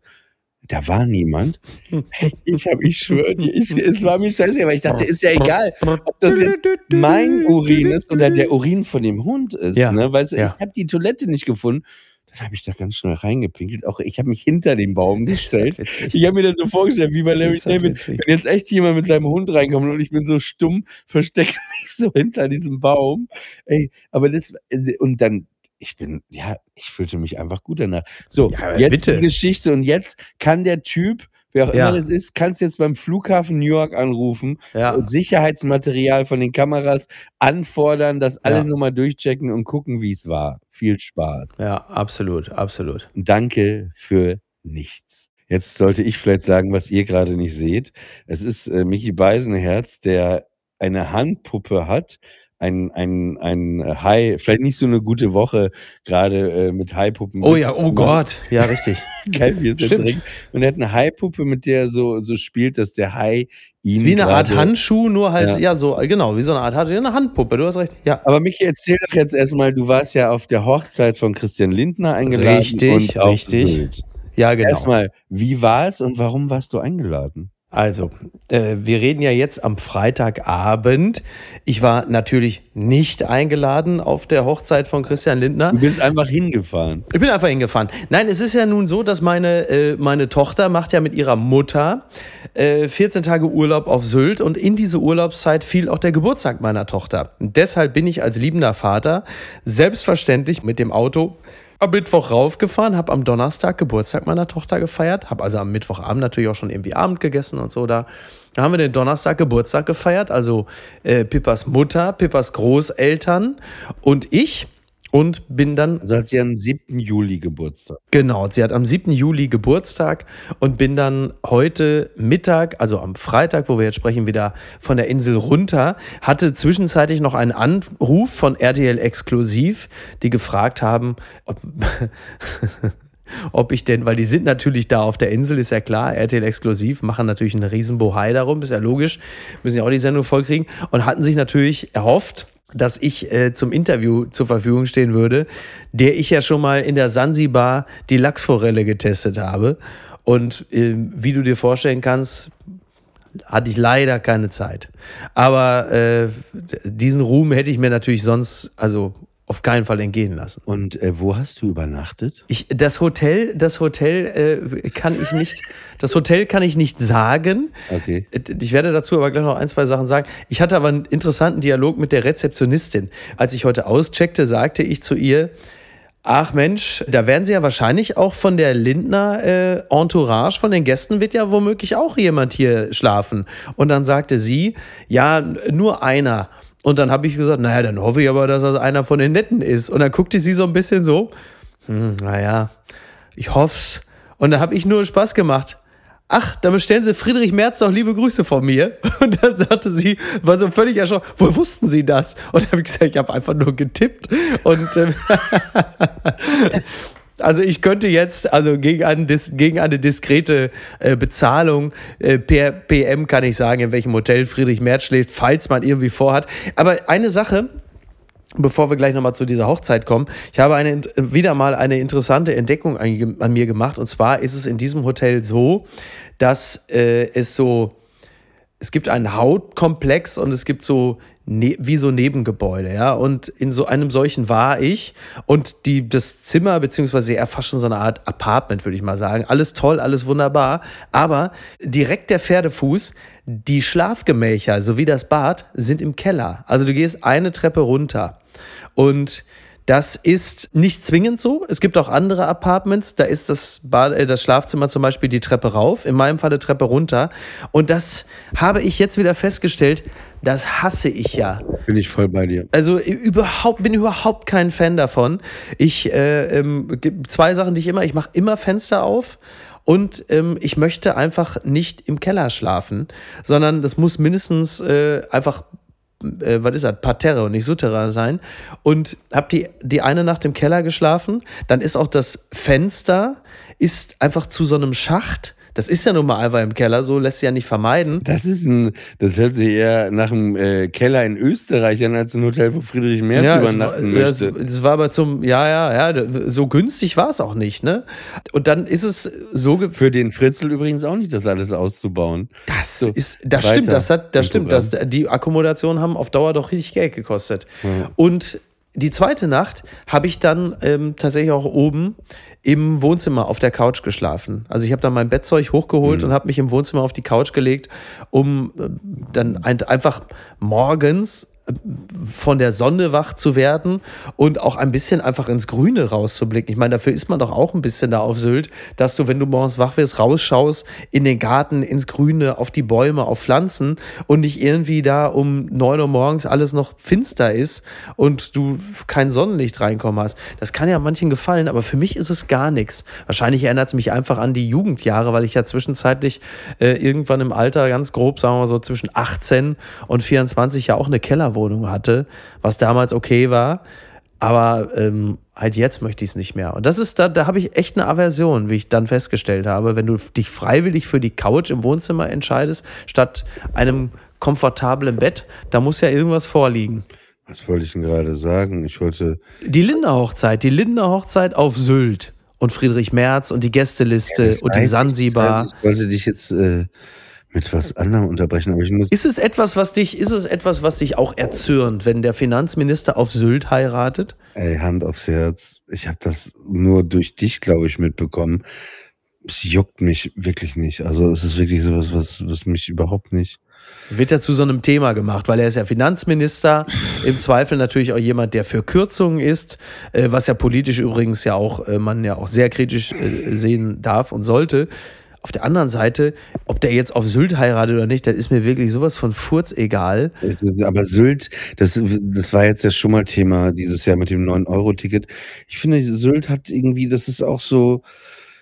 Da war niemand. Ich habe, ich schwöre dir, ich, es war mir scheiße, aber ich dachte, ist ja egal, ob das jetzt mein Urin ist oder der Urin von dem Hund ist. Ja, Ne? Weißt du, ja. ich habe die Toilette nicht gefunden. Dann habe ich da ganz schnell reingepinkelt. Auch ich habe mich hinter den Baum gestellt. Ich habe mir das so vorgestellt, wie bei Larry David, wenn jetzt echt jemand mit seinem Hund reinkommt und ich bin so stumm, verstecke mich so hinter diesem Baum. Ey, aber das, und dann, ich bin, ja, ich fühlte mich einfach gut danach. So, Ja, jetzt bitte. die Geschichte und jetzt kann der Typ, wer auch Ja. immer das ist, kann es jetzt beim Flughafen New York anrufen, Ja. Sicherheitsmaterial von den Kameras anfordern, das alles Ja. nochmal durchchecken und gucken, wie es war. Viel Spaß. ja, absolut, absolut. Danke für nichts. Jetzt sollte ich vielleicht sagen, was ihr gerade nicht seht. Es ist äh, Michi Beisenherz, der eine Handpuppe hat, ein, ein, ein Hai, vielleicht nicht so eine gute Woche gerade äh, mit Haipuppen. Oh ja, oh Gott. Ja, richtig. Geil, wie Stimmt. direkt- Und er hat eine Haipuppe, mit der er so, so spielt, dass der Hai ihn Ist wie eine Art Handschuh, nur halt, Ja. ja. so, genau, wie so eine Art Handschuh. Eine Handpuppe, du hast recht. Ja. Aber Michi, erzähl doch jetzt erstmal, du warst ja auf der Hochzeit von Christian Lindner eingeladen. Richtig, und richtig. Ja, genau. Erstmal, wie war es und warum warst du eingeladen? Also, äh, wir reden ja jetzt am Freitagabend. Ich war natürlich nicht eingeladen auf der Hochzeit von Christian Lindner. Du bist einfach hingefahren. Ich bin einfach hingefahren. Nein, es ist ja nun so, dass meine, äh, meine Tochter macht ja mit ihrer Mutter äh, 14 Tage Urlaub auf Sylt und in diese Urlaubszeit fiel auch der Geburtstag meiner Tochter. Und deshalb bin ich als liebender Vater selbstverständlich mit dem Auto am Mittwoch raufgefahren, habe am Donnerstag Geburtstag meiner Tochter gefeiert, habe also am Mittwochabend natürlich auch schon irgendwie Abend gegessen und so da. Da haben wir den Donnerstag Geburtstag gefeiert, also äh, Pippas Mutter, Pippas Großeltern und ich und bin dann. Also hat sie am 7. Juli Geburtstag. Genau, sie hat am 7. Juli Geburtstag und bin dann heute Mittag, also am Freitag, wo wir jetzt sprechen, wieder von der Insel runter. Hatte zwischenzeitlich noch einen Anruf von RTL Exklusiv, die gefragt haben, ob. ob ich denn, weil die sind natürlich da auf der Insel, ist ja klar, RTL exklusiv, machen natürlich einen riesen Bohai darum, ist ja logisch, müssen ja auch die Sendung vollkriegen und hatten sich natürlich erhofft, dass ich äh, zum Interview zur Verfügung stehen würde, der ich ja schon mal in der Sansibar die Lachsforelle getestet habe. Und äh, wie du dir vorstellen kannst, hatte ich leider keine Zeit. Aber äh, diesen Ruhm hätte ich mir natürlich sonst, also auf keinen Fall entgehen lassen. Und äh, wo hast du übernachtet? Ich, das Hotel, das Hotel äh, kann ich nicht, das Hotel kann ich nicht sagen. Okay. Ich werde dazu aber gleich noch ein, zwei Sachen sagen. Ich hatte aber einen interessanten Dialog mit der Rezeptionistin. Als ich heute auscheckte, sagte ich zu ihr, Ach Mensch, da werden Sie ja wahrscheinlich auch von der Lindner äh, Entourage, von den Gästen wird ja womöglich auch jemand hier schlafen. Und dann sagte sie, ja, nur einer. Und dann habe ich gesagt, naja, dann hoffe ich aber, dass das einer von den Netten ist. Und dann guckte sie so ein bisschen so, hm, naja, ich hoff's. Und dann habe ich nur Spaß gemacht. Ach, dann bestellen Sie Friedrich Merz doch liebe Grüße von mir. Und dann sagte sie, war so völlig erschrocken, wo wussten Sie das? Und dann habe ich gesagt, ich habe einfach nur getippt. Und ähm, Also ich könnte jetzt, also gegen eine, gegen eine diskrete äh, Bezahlung äh, per PM kann ich sagen, in welchem Hotel Friedrich Merz schläft, falls man irgendwie vorhat. Aber eine Sache, bevor wir gleich nochmal zu dieser Hochzeit kommen, ich habe eine, wieder mal eine interessante Entdeckung an, an mir gemacht. Und zwar ist es in diesem Hotel so, dass äh, es so, es gibt einen Hautkomplex und es gibt so ne, wie so Nebengebäude, ja. Und in so einem solchen war ich. Und die, das Zimmer, beziehungsweise eher fast schon so eine Art Apartment, würde ich mal sagen. Alles toll, alles wunderbar. Aber direkt der Pferdefuß, die Schlafgemächer sowie das Bad sind im Keller. Also du gehst eine Treppe runter. Und das ist nicht zwingend so. Es gibt auch andere Apartments. Da ist das, Bad, äh, das Schlafzimmer zum Beispiel die Treppe rauf, in meinem Fall die Treppe runter. Und das habe ich jetzt wieder festgestellt. Das hasse ich ja. Bin ich voll bei dir. Also überhaupt bin überhaupt kein Fan davon. Ich äh, ähm, gibt zwei Sachen, die ich immer. Ich mache immer Fenster auf. Und ähm, ich möchte einfach nicht im Keller schlafen, sondern das muss mindestens äh, einfach äh, was ist das, Parterre und nicht Souterrain sein. Und habe die, die eine Nacht im Keller geschlafen. Dann ist auch das Fenster ist einfach zu so einem Schacht das ist ja nun mal einfach im Keller, so lässt sich ja nicht vermeiden. Das ist ein, das hört sich eher nach einem äh, Keller in Österreich an, als ein Hotel, wo Friedrich Merz ja, übernachten es, möchte. Es, war aber zum, ja, ja, ja, so günstig war es auch nicht, ne? Und dann ist es so. Für den Fritzel übrigens auch nicht, das alles auszubauen. Das so, ist, das stimmt, das hat, das stimmt, das, die Akkommodationen haben auf Dauer doch richtig Geld gekostet. Mhm. Und die zweite Nacht habe ich dann ähm, tatsächlich auch oben im Wohnzimmer auf der Couch geschlafen. Also ich habe dann mein Bettzeug hochgeholt mhm. und habe mich im Wohnzimmer auf die Couch gelegt, um äh, dann ein, einfach morgens von der Sonne wach zu werden und auch ein bisschen einfach ins Grüne rauszublicken. Ich meine, dafür ist man doch auch ein bisschen da auf Sylt, dass du, wenn du morgens wach wirst, rausschaust in den Garten, ins Grüne, auf die Bäume, auf Pflanzen und nicht irgendwie da um neun Uhr morgens alles noch finster ist und du kein Sonnenlicht reinkommen hast. Das kann ja manchen gefallen, aber für mich ist es gar nichts. Wahrscheinlich erinnert es mich einfach an die Jugendjahre, weil ich ja zwischenzeitlich äh, irgendwann im Alter ganz grob, sagen wir mal so zwischen 18 und 24 ja auch eine Keller Wohnung hatte, was damals okay war. Aber ähm, halt jetzt möchte ich es nicht mehr. Und das ist, da, da habe ich echt eine Aversion, wie ich dann festgestellt habe. Wenn du dich freiwillig für die Couch im Wohnzimmer entscheidest, statt einem komfortablen Bett, da muss ja irgendwas vorliegen. Was wollte ich denn gerade sagen? Ich wollte. Die Lindner-Hochzeit, die Lindner-Hochzeit auf Sylt und Friedrich Merz und die Gästeliste ja, und die Sansibar. Ich, ich wollte dich jetzt. Äh mit was anderem unterbrechen, aber ich muss. Ist es etwas, was dich, ist es etwas, was dich auch erzürnt, wenn der Finanzminister auf Sylt heiratet? Ey, Hand aufs Herz. Ich habe das nur durch dich, glaube ich, mitbekommen. Es juckt mich wirklich nicht. Also es ist wirklich sowas, was, was mich überhaupt nicht. Wird er zu so einem Thema gemacht, weil er ist ja Finanzminister, im Zweifel natürlich auch jemand, der für Kürzungen ist, äh, was ja politisch übrigens ja auch äh, man ja auch sehr kritisch äh, sehen darf und sollte. Auf der anderen Seite, ob der jetzt auf Sylt heiratet oder nicht, das ist mir wirklich sowas von Furz egal. Aber Sylt, das, das war jetzt ja schon mal Thema dieses Jahr mit dem 9-Euro-Ticket. Ich finde, Sylt hat irgendwie, das ist auch so,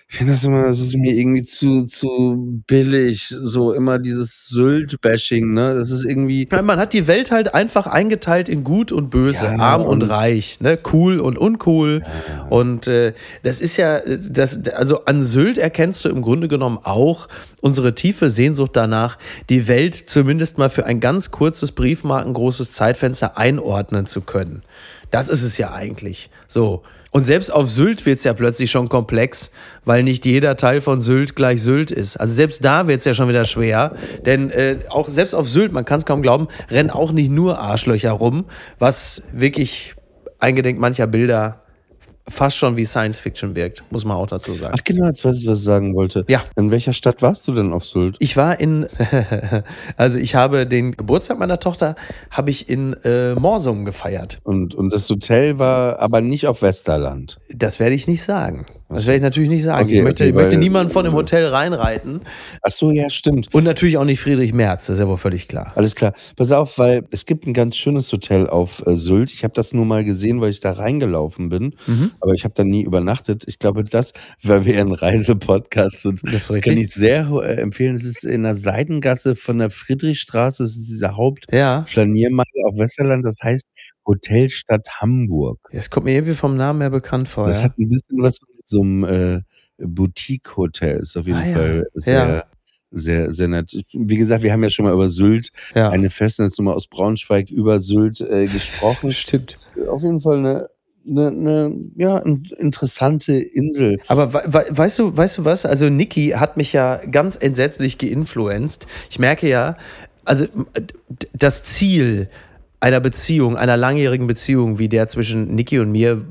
ich finde das immer, das ist mir irgendwie zu, zu billig. So immer dieses Sylt-Bashing, ne? Das ist irgendwie. Ja, Man hat die Welt halt einfach eingeteilt in gut und böse, Ja, arm und, und- reich, ne? cool und uncool. Und äh, das ist ja, das, also an Sylt erkennst du im Grunde genommen auch unsere tiefe Sehnsucht danach, die Welt zumindest mal für ein ganz kurzes briefmarkengroßes Zeitfenster einordnen zu können. Das ist es ja eigentlich. So. Und selbst auf Sylt wird es ja plötzlich schon komplex, weil nicht jeder Teil von Sylt gleich Sylt ist. Also selbst da wird es ja schon wieder schwer. Denn äh, auch selbst auf Sylt, man kann es kaum glauben, rennen auch nicht nur Arschlöcher rum, was wirklich eingedenk mancher Bilder fast schon wie Science Fiction wirkt, muss man auch dazu sagen. Ach genau, jetzt weiß ich, was ich sagen wollte. Ja. In welcher Stadt warst du denn auf Sylt? Ich war in, also ich habe den Geburtstag meiner Tochter, habe ich in äh, Morsum gefeiert. Und, und das Hotel war aber nicht auf Westerland. Das werde ich nicht sagen. Das werde ich natürlich nicht sagen. Okay, ich möchte, okay, ich möchte niemanden von dem Hotel reinreiten. Ach so, ja, stimmt. Und natürlich auch nicht Friedrich Merz, das ist ja wohl völlig klar. Alles klar. Pass auf, weil es gibt ein ganz schönes Hotel auf äh, Sylt. Ich habe das nur mal gesehen, weil ich da reingelaufen bin. Mhm. Aber ich habe da nie übernachtet. Ich glaube, das, weil wir ein Reisepodcast sind, Das das kann ich sehr äh, empfehlen. Es ist in der Seitengasse von der Friedrichstraße. Das ist dieser Ja, Hauptflaniermarkt auf Westerland. Das heißt Hotel Stadt Hamburg. das kommt mir irgendwie vom Namen her bekannt vor. Das Ja? hat ein bisschen was von so einem äh, Boutique-Hotel. Ist auf jeden Ah, ja. Fall sehr, Ja. sehr, sehr nett. Wie gesagt, wir haben ja schon mal über Sylt ja. eine Festnetznummer aus Braunschweig über Sylt äh, gesprochen. Stimmt. Auf jeden Fall eine, eine, eine ja, in- interessante Insel. Aber we we weißt du, weißt du was? Also Niki hat mich ja ganz entsetzlich geinfluenzt. Ich merke ja, also d- das Ziel einer Beziehung, einer langjährigen Beziehung wie der zwischen Niki und mir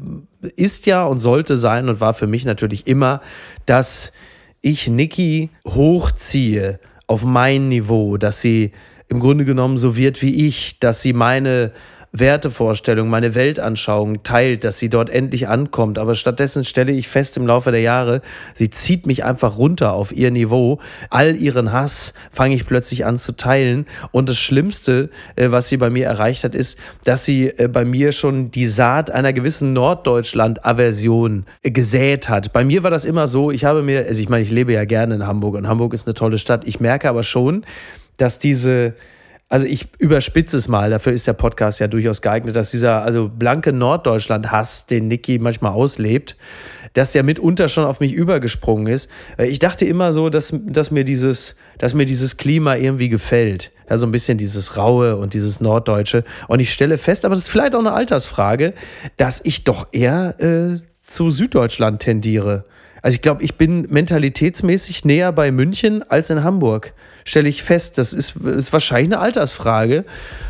ist ja und sollte sein und war für mich natürlich immer, dass ich Niki hochziehe auf mein Niveau, dass sie im Grunde genommen so wird wie ich, dass sie meine Wertevorstellung, meine Weltanschauung teilt, dass sie dort endlich ankommt. Aber stattdessen stelle ich fest im Laufe der Jahre, sie zieht mich einfach runter auf ihr Niveau. All ihren Hass fange ich plötzlich an zu teilen. Und das Schlimmste, äh, was sie bei mir erreicht hat, ist, dass sie äh, bei mir schon die Saat einer gewissen Norddeutschland-Aversion gesät hat. Bei mir war das immer so, ich habe mir, also ich meine, ich lebe ja gerne in Hamburg und Hamburg ist eine tolle Stadt. Ich merke aber schon, dass diese also ich überspitze es mal, dafür ist der Podcast ja durchaus geeignet, dass dieser also blanke Norddeutschland-Hass, den Niki manchmal auslebt, dass der mitunter schon auf mich übergesprungen ist. Äh, Ich dachte immer so, dass, dass, mir, dieses, dass mir dieses Klima irgendwie gefällt. Ja, so ein bisschen dieses Raue und dieses Norddeutsche. Und ich stelle fest, aber das ist vielleicht auch eine Altersfrage, dass ich doch eher äh, zu Süddeutschland tendiere. Also ich glaube, ich bin mentalitätsmäßig näher bei München als in Hamburg. Stelle ich fest, das ist, ist wahrscheinlich eine Altersfrage.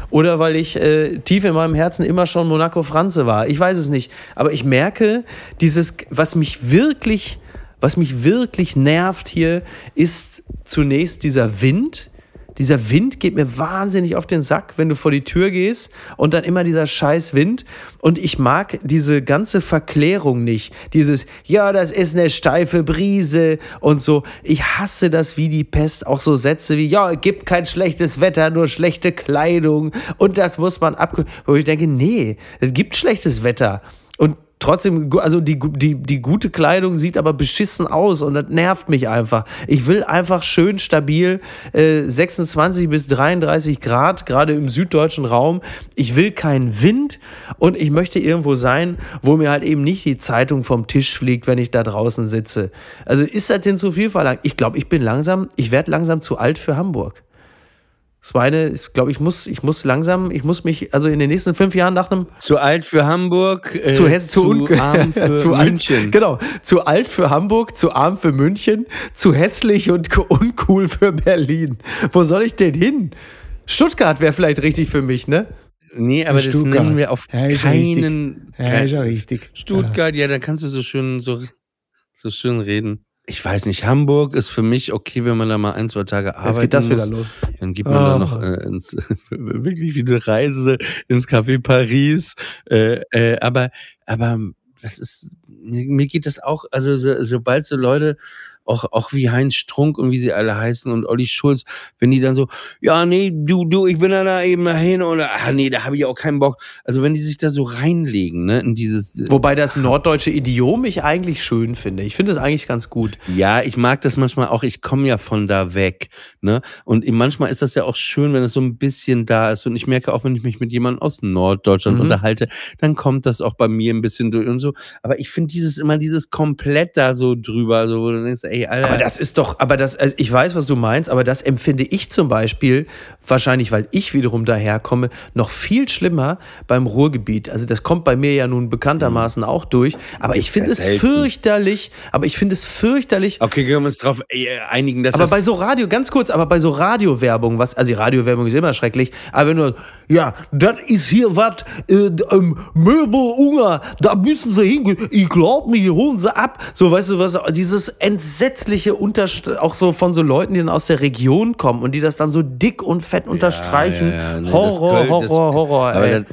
Oder weil ich äh, tief in meinem Herzen immer schon Monaco Franze war. Ich weiß es nicht. Aber ich merke, dieses, was mich wirklich, was mich wirklich nervt hier, ist zunächst dieser Wind. Dieser Wind geht mir wahnsinnig auf den Sack, wenn du vor die Tür gehst und dann immer dieser scheiß Wind. Und ich mag diese ganze Verklärung nicht. Dieses, ja, das ist eine steife Brise und so. Ich hasse das wie die Pest. Auch so Sätze wie, ja, gibt kein schlechtes Wetter, nur schlechte Kleidung. Und das muss man ab. Wo ich denke, nee, es gibt schlechtes Wetter. Und trotzdem, also die, die, die gute Kleidung sieht aber beschissen aus und das nervt mich einfach. Ich will einfach schön stabil äh, 26 bis 33 Grad, gerade im süddeutschen Raum. Ich will keinen Wind und ich möchte irgendwo sein, wo mir halt eben nicht die Zeitung vom Tisch fliegt, wenn ich da draußen sitze. Also ist das denn zu viel verlangt? Ich glaube, ich bin langsam, ich werde langsam zu alt für Hamburg. Das war eine, ich glaube, ich muss, ich muss langsam, ich muss mich, also in den nächsten fünf Jahren nach einem Zu alt für Hamburg, äh, zu Hessen, zu, zu arm für zu alt, München. genau, zu alt für Hamburg, zu arm für München, zu hässlich und uncool für Berlin. Wo soll ich denn hin? Stuttgart wäre vielleicht richtig für mich, ne? Nee, aber das Stuttgart. nennen wir auf Ja, ist ja keinen. Ja, ist ja richtig. Stuttgart, ja, da kannst du so schön, so, so schön reden. Ich weiß nicht, Hamburg ist für mich okay, wenn man da mal ein, zwei Tage arbeiten Jetzt geht das muss. wieder los. Dann geht man da Ah. noch äh, ins, wirklich wie eine Reise ins Café Paris. Äh, äh, aber, aber das ist, mir, mir geht das auch, also so, sobald so Leute, auch, auch wie Heinz Strunk und wie sie alle heißen und Olli Schulz, wenn die dann so, ja, nee, du, du, ich bin da, da eben dahin oder, ah, nee, da habe ich auch keinen Bock. Also wenn die sich da so reinlegen, ne, in dieses, Wobei das norddeutsche Idiom ich eigentlich schön finde. Ich finde es eigentlich ganz gut. Ja, ich mag das manchmal auch. Ich komme ja von da weg, ne? Und manchmal ist das ja auch schön, wenn es so ein bisschen da ist. Und ich merke auch, wenn ich mich mit jemandem aus Norddeutschland Mhm. unterhalte, dann kommt das auch bei mir ein bisschen durch und so. Aber ich finde dieses immer dieses komplett da so drüber, so wo du denkst, ey, Alter. Aber das ist doch, aber das, also ich weiß, was du meinst, aber das empfinde ich zum Beispiel, wahrscheinlich, weil ich wiederum daherkomme, noch viel schlimmer beim Ruhrgebiet. Also das kommt bei mir ja nun bekanntermaßen auch durch. Aber ich finde es selten. fürchterlich, aber ich finde es fürchterlich. okay, können wir uns drauf äh, einigen, dass Aber das bei so Radio, ganz kurz, aber bei so Radiowerbung, was, also die Radiowerbung ist immer schrecklich, aber wenn du, ja, das ist hier was, äh, ähm, Möbel Unger, da müssen sie hingehen, ich glaub mir, holen sie ab. So, weißt du was, dieses entsetzliche Unterst auch so von so Leuten, die dann aus der Region kommen und die das dann so dick und fett unterstreichen. Ja, ja, nee, das Horror, Köln- Horror, das- Horror, Aber das,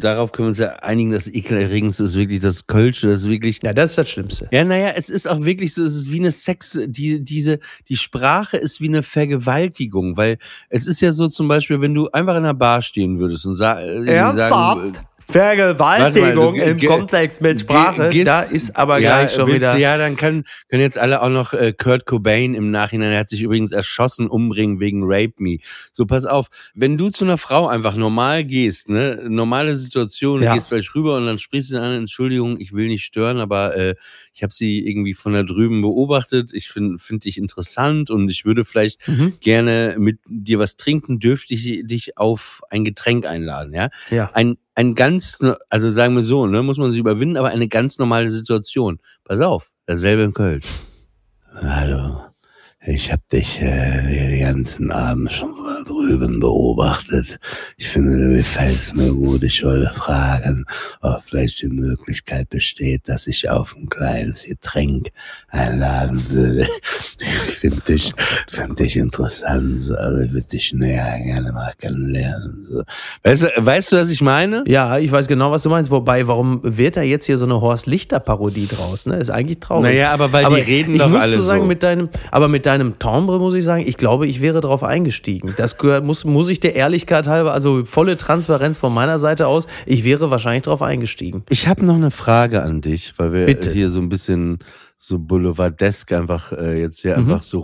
darauf können wir uns ja einigen, das Ekelerregendste ist wirklich das Kölsche, das ist wirklich ja, das ist das Schlimmste. Ja, naja, es ist auch wirklich so, es ist wie eine Sex, die, diese, die Sprache ist wie eine Vergewaltigung, weil es ist ja so zum Beispiel, wenn du einfach in einer Bar stehen würdest und sa sagen, Vergewaltigung mal, im Kontext mit Sprache, Ge- da gehst- ist aber ja, gleich schon willst wieder. Ja, dann kann, können jetzt alle auch noch äh, Kurt Cobain im Nachhinein, er hat sich übrigens erschossen, umbringen wegen Rape Me. So, pass auf, wenn du zu einer Frau einfach normal gehst, ne, normale Situation, Ja. du gehst vielleicht rüber und dann sprichst du an, Entschuldigung, ich will nicht stören, aber äh, ich habe sie irgendwie von da drüben beobachtet, ich finde find dich interessant und ich würde vielleicht Mhm. gerne mit dir was trinken, dürfte ich dich auf ein Getränk einladen, ja? Ja. Ein, ein ganz, also sagen wir so, ne, muss man sich überwinden, aber eine ganz normale Situation. Pass auf, dasselbe in Köln. Hallo, ich habe dich äh, den ganzen Abend schon da drüben beobachtet. Ich finde, du gefällst mir gut. Ich wollte fragen, ob vielleicht die Möglichkeit besteht, dass ich auf ein kleines Getränk einladen würde. Ich finde dich, find dich interessant, so, also ich würde dich näher gerne mal kennenlernen. So. Weißt, du, weißt du, was ich meine? Ja, ich weiß genau, was du meinst. Wobei, warum wird da jetzt hier so eine Horst Lichter-Parodie draus? Ne? Ist eigentlich traurig. Naja, aber weil die reden ich doch muss alle so sagen, so. Mit deinem, aber mit deinem Timbre muss ich sagen, ich glaube, ich wäre darauf eingestiegen. Das gehört, muss, muss ich der Ehrlichkeit halber, also volle Transparenz von meiner Seite aus, ich wäre wahrscheinlich darauf eingestiegen. Ich habe noch eine Frage an dich, weil wir Bitte. hier so ein bisschen so boulevardesk einfach äh, jetzt hier Mhm. einfach so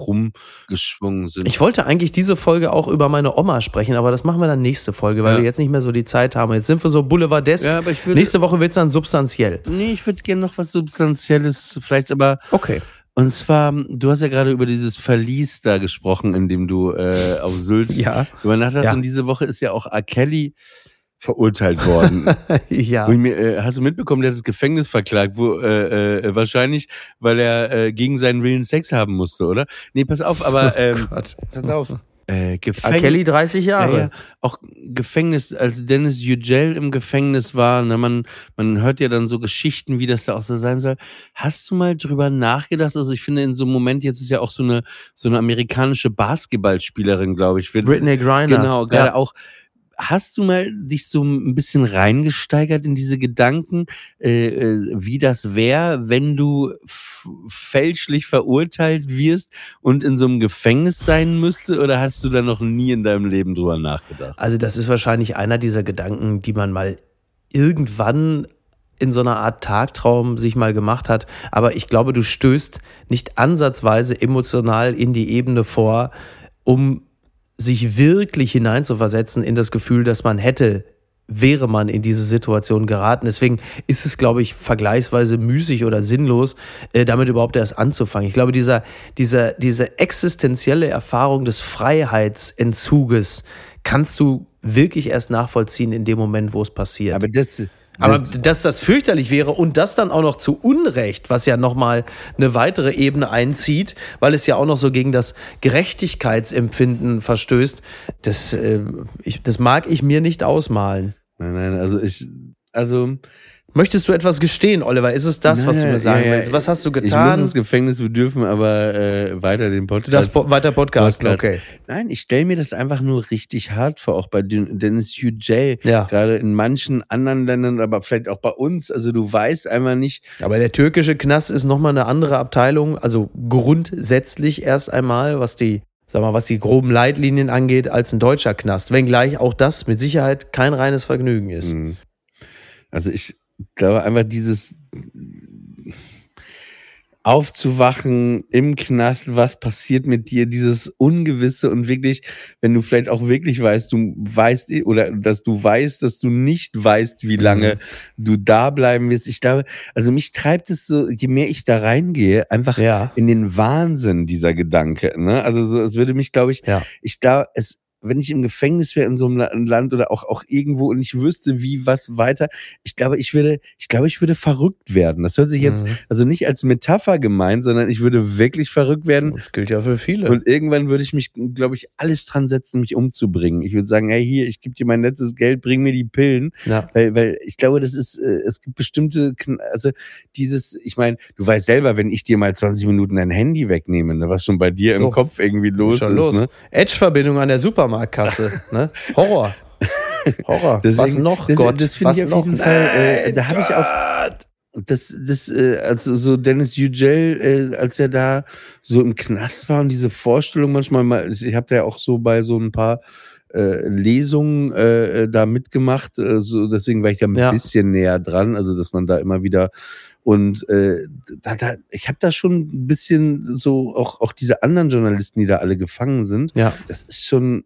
rumgeschwungen sind. Ich wollte eigentlich diese Folge auch über meine Oma sprechen, aber das machen wir dann nächste Folge, weil Ja. wir jetzt nicht mehr so die Zeit haben. Jetzt sind wir so boulevardesk. ja, aber ich würde. Nächste Woche wird es dann substanziell. Nee, ich würde gerne noch was Substanzielles, vielleicht aber. Okay. Und zwar, du hast ja gerade über dieses Verlies da gesprochen, in dem du äh, auf Sylt Ja. übernachtet hast. Ja. Und diese Woche ist ja auch R. Kelly verurteilt worden. ja. Mir, äh, hast du mitbekommen, der hat das Gefängnis verklagt, wo äh, äh, wahrscheinlich, weil er äh, gegen seinen Willen Sex haben musste, oder? Nee, pass auf, aber ähm, Gott. pass auf. Äh, R. Gefängnis. Kelly 30 Ja, Jahre. ja, auch Gefängnis, als Dennis Yücel im Gefängnis war, ne, man, man hört ja dann so Geschichten, wie das da auch so sein soll. Hast du mal drüber nachgedacht? Also ich finde, in so einem Moment, jetzt ist ja auch so eine, so eine amerikanische Basketballspielerin, glaube ich. Britney Griner. Genau, gerade ja. auch. Hast du mal dich so ein bisschen reingesteigert in diese Gedanken, äh, äh, wie das wäre, wenn du fälschlich verurteilt wirst und in so einem Gefängnis sein müsste? Oder hast du da noch nie in deinem Leben drüber nachgedacht? Also das ist wahrscheinlich einer dieser Gedanken, die man mal irgendwann in so einer Art Tagtraum sich mal gemacht hat. Aber ich glaube, du stößt nicht ansatzweise emotional in die Ebene vor, um sich wirklich hineinzuversetzen in das Gefühl, dass man hätte wäre man in diese Situation geraten. Deswegen ist es, glaube ich, vergleichsweise müßig oder sinnlos, äh, damit überhaupt erst anzufangen. Ich glaube, dieser, dieser, diese existenzielle Erfahrung des Freiheitsentzuges kannst du wirklich erst nachvollziehen in dem Moment, wo es passiert. Aber das, Aber das, dass das fürchterlich wäre und das dann auch noch zu Unrecht, was ja nochmal eine weitere Ebene einzieht, weil es ja auch noch so gegen das Gerechtigkeitsempfinden verstößt, das, äh, ich, das mag ich mir nicht ausmalen. nein, nein, also ich, also Möchtest du etwas gestehen, Oliver? Ist es das, was du Nein, mir sagen ja, ja, willst? Was hast du Ich muss getan? ins Gefängnis, wir dürfen aber äh, weiter den Podcast. po weiter podcasten, Podcast. okay. Nein, ich stelle mir das einfach nur richtig hart vor, auch bei Den- Dennis Yücel, Ja. gerade in manchen anderen Ländern, aber vielleicht auch bei uns. Also du weißt einfach nicht, Aber der türkische Knast ist nochmal eine andere Abteilung, also grundsätzlich erst einmal, was die, sag mal, was die groben Leitlinien angeht, als ein deutscher Knast. Wenngleich auch das mit Sicherheit kein reines Vergnügen ist. Mhm. Also ich glaube einfach dieses aufzuwachen im Knast, was passiert mit dir, dieses Ungewisse und wirklich, wenn du vielleicht auch wirklich weißt, du weißt oder dass du weißt, dass du nicht weißt, wie lange du da bleiben wirst. Ich glaube, also mich treibt es so, je mehr ich da reingehe, einfach Ja. in den Wahnsinn dieser Gedanke. Ne? Also so, es würde mich, glaube ich, Ja. ich glaube, es, wenn ich im Gefängnis wäre in so einem La- Land oder auch, auch irgendwo und ich wüsste, wie was weiter, ich glaube, ich würde, ich glaube, ich würde verrückt werden. Das hört sich jetzt, Mhm. also nicht als Metapher gemeint, sondern ich würde wirklich verrückt werden. Das gilt ja für viele. Und irgendwann würde ich mich, glaube ich, alles dran setzen, mich umzubringen. Ich würde sagen, hey, hier, ich gebe dir mein letztes Geld, bring mir die Pillen. ja. Weil, weil ich glaube, das ist, äh, es gibt bestimmte, also dieses, ich meine, du weißt selber, wenn ich dir mal 20 Minuten dein Handy wegnehme, ne, was schon bei dir So. im Kopf irgendwie los Schon ist. los. Ne? Edge-Verbindung an der Supermarktkasse. ne? Horror. Horror. was Deswegen- noch, das, Gott? Das finde was ich auf noch? jeden Fall, äh, da habe ich auch, das, das, äh, also so Dennis Yücel, äh, als er da so im Knast war und diese Vorstellung manchmal mal, ich habe ja auch so bei so ein paar äh, Lesungen äh, da mitgemacht, äh, so deswegen war ich da ein Ja. bisschen näher dran, also dass man da immer wieder und äh, da, da, ich habe da schon ein bisschen so auch auch diese anderen Journalisten, die da alle gefangen sind, Ja. das ist schon,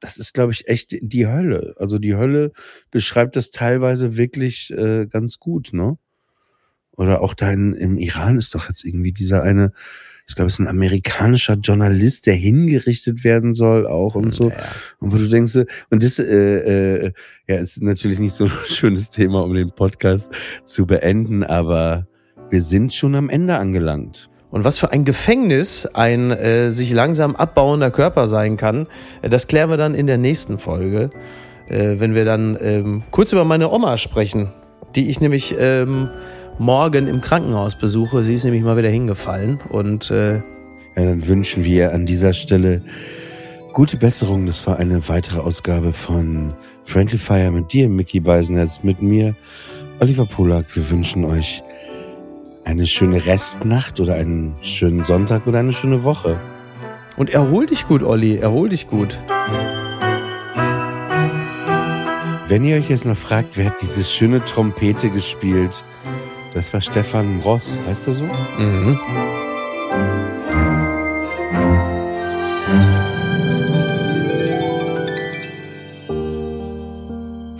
das ist, glaube ich, echt die Hölle. Also die Hölle beschreibt das teilweise wirklich äh, ganz gut, ne? Oder auch da in, im Iran ist doch jetzt irgendwie dieser eine, ich glaube, es ist ein amerikanischer Journalist, der hingerichtet werden soll auch und so. Ja. Und wo du denkst, und das, äh, äh, ja, ist natürlich nicht so ein schönes Thema, um den Podcast zu beenden, aber wir sind schon am Ende angelangt. Und was für ein Gefängnis ein äh, sich langsam abbauender Körper sein kann, äh, das klären wir dann in der nächsten Folge, äh, wenn wir dann ähm, kurz über meine Oma sprechen, die ich nämlich ähm, morgen im Krankenhaus besuche. Sie ist nämlich mal wieder hingefallen und äh, Ja, dann wünschen wir an dieser Stelle gute Besserung. Das war eine weitere Ausgabe von Friendly Fire mit dir, Mickey Beisenherz, mit mir, Oliver Polak. Wir wünschen euch eine schöne Restnacht oder einen schönen Sonntag oder eine schöne Woche. und erhol dich gut, Olli, erhol dich gut. Wenn ihr euch jetzt noch fragt, wer hat diese schöne Trompete gespielt, das war Stefan Ross, heißt er so? Mhm.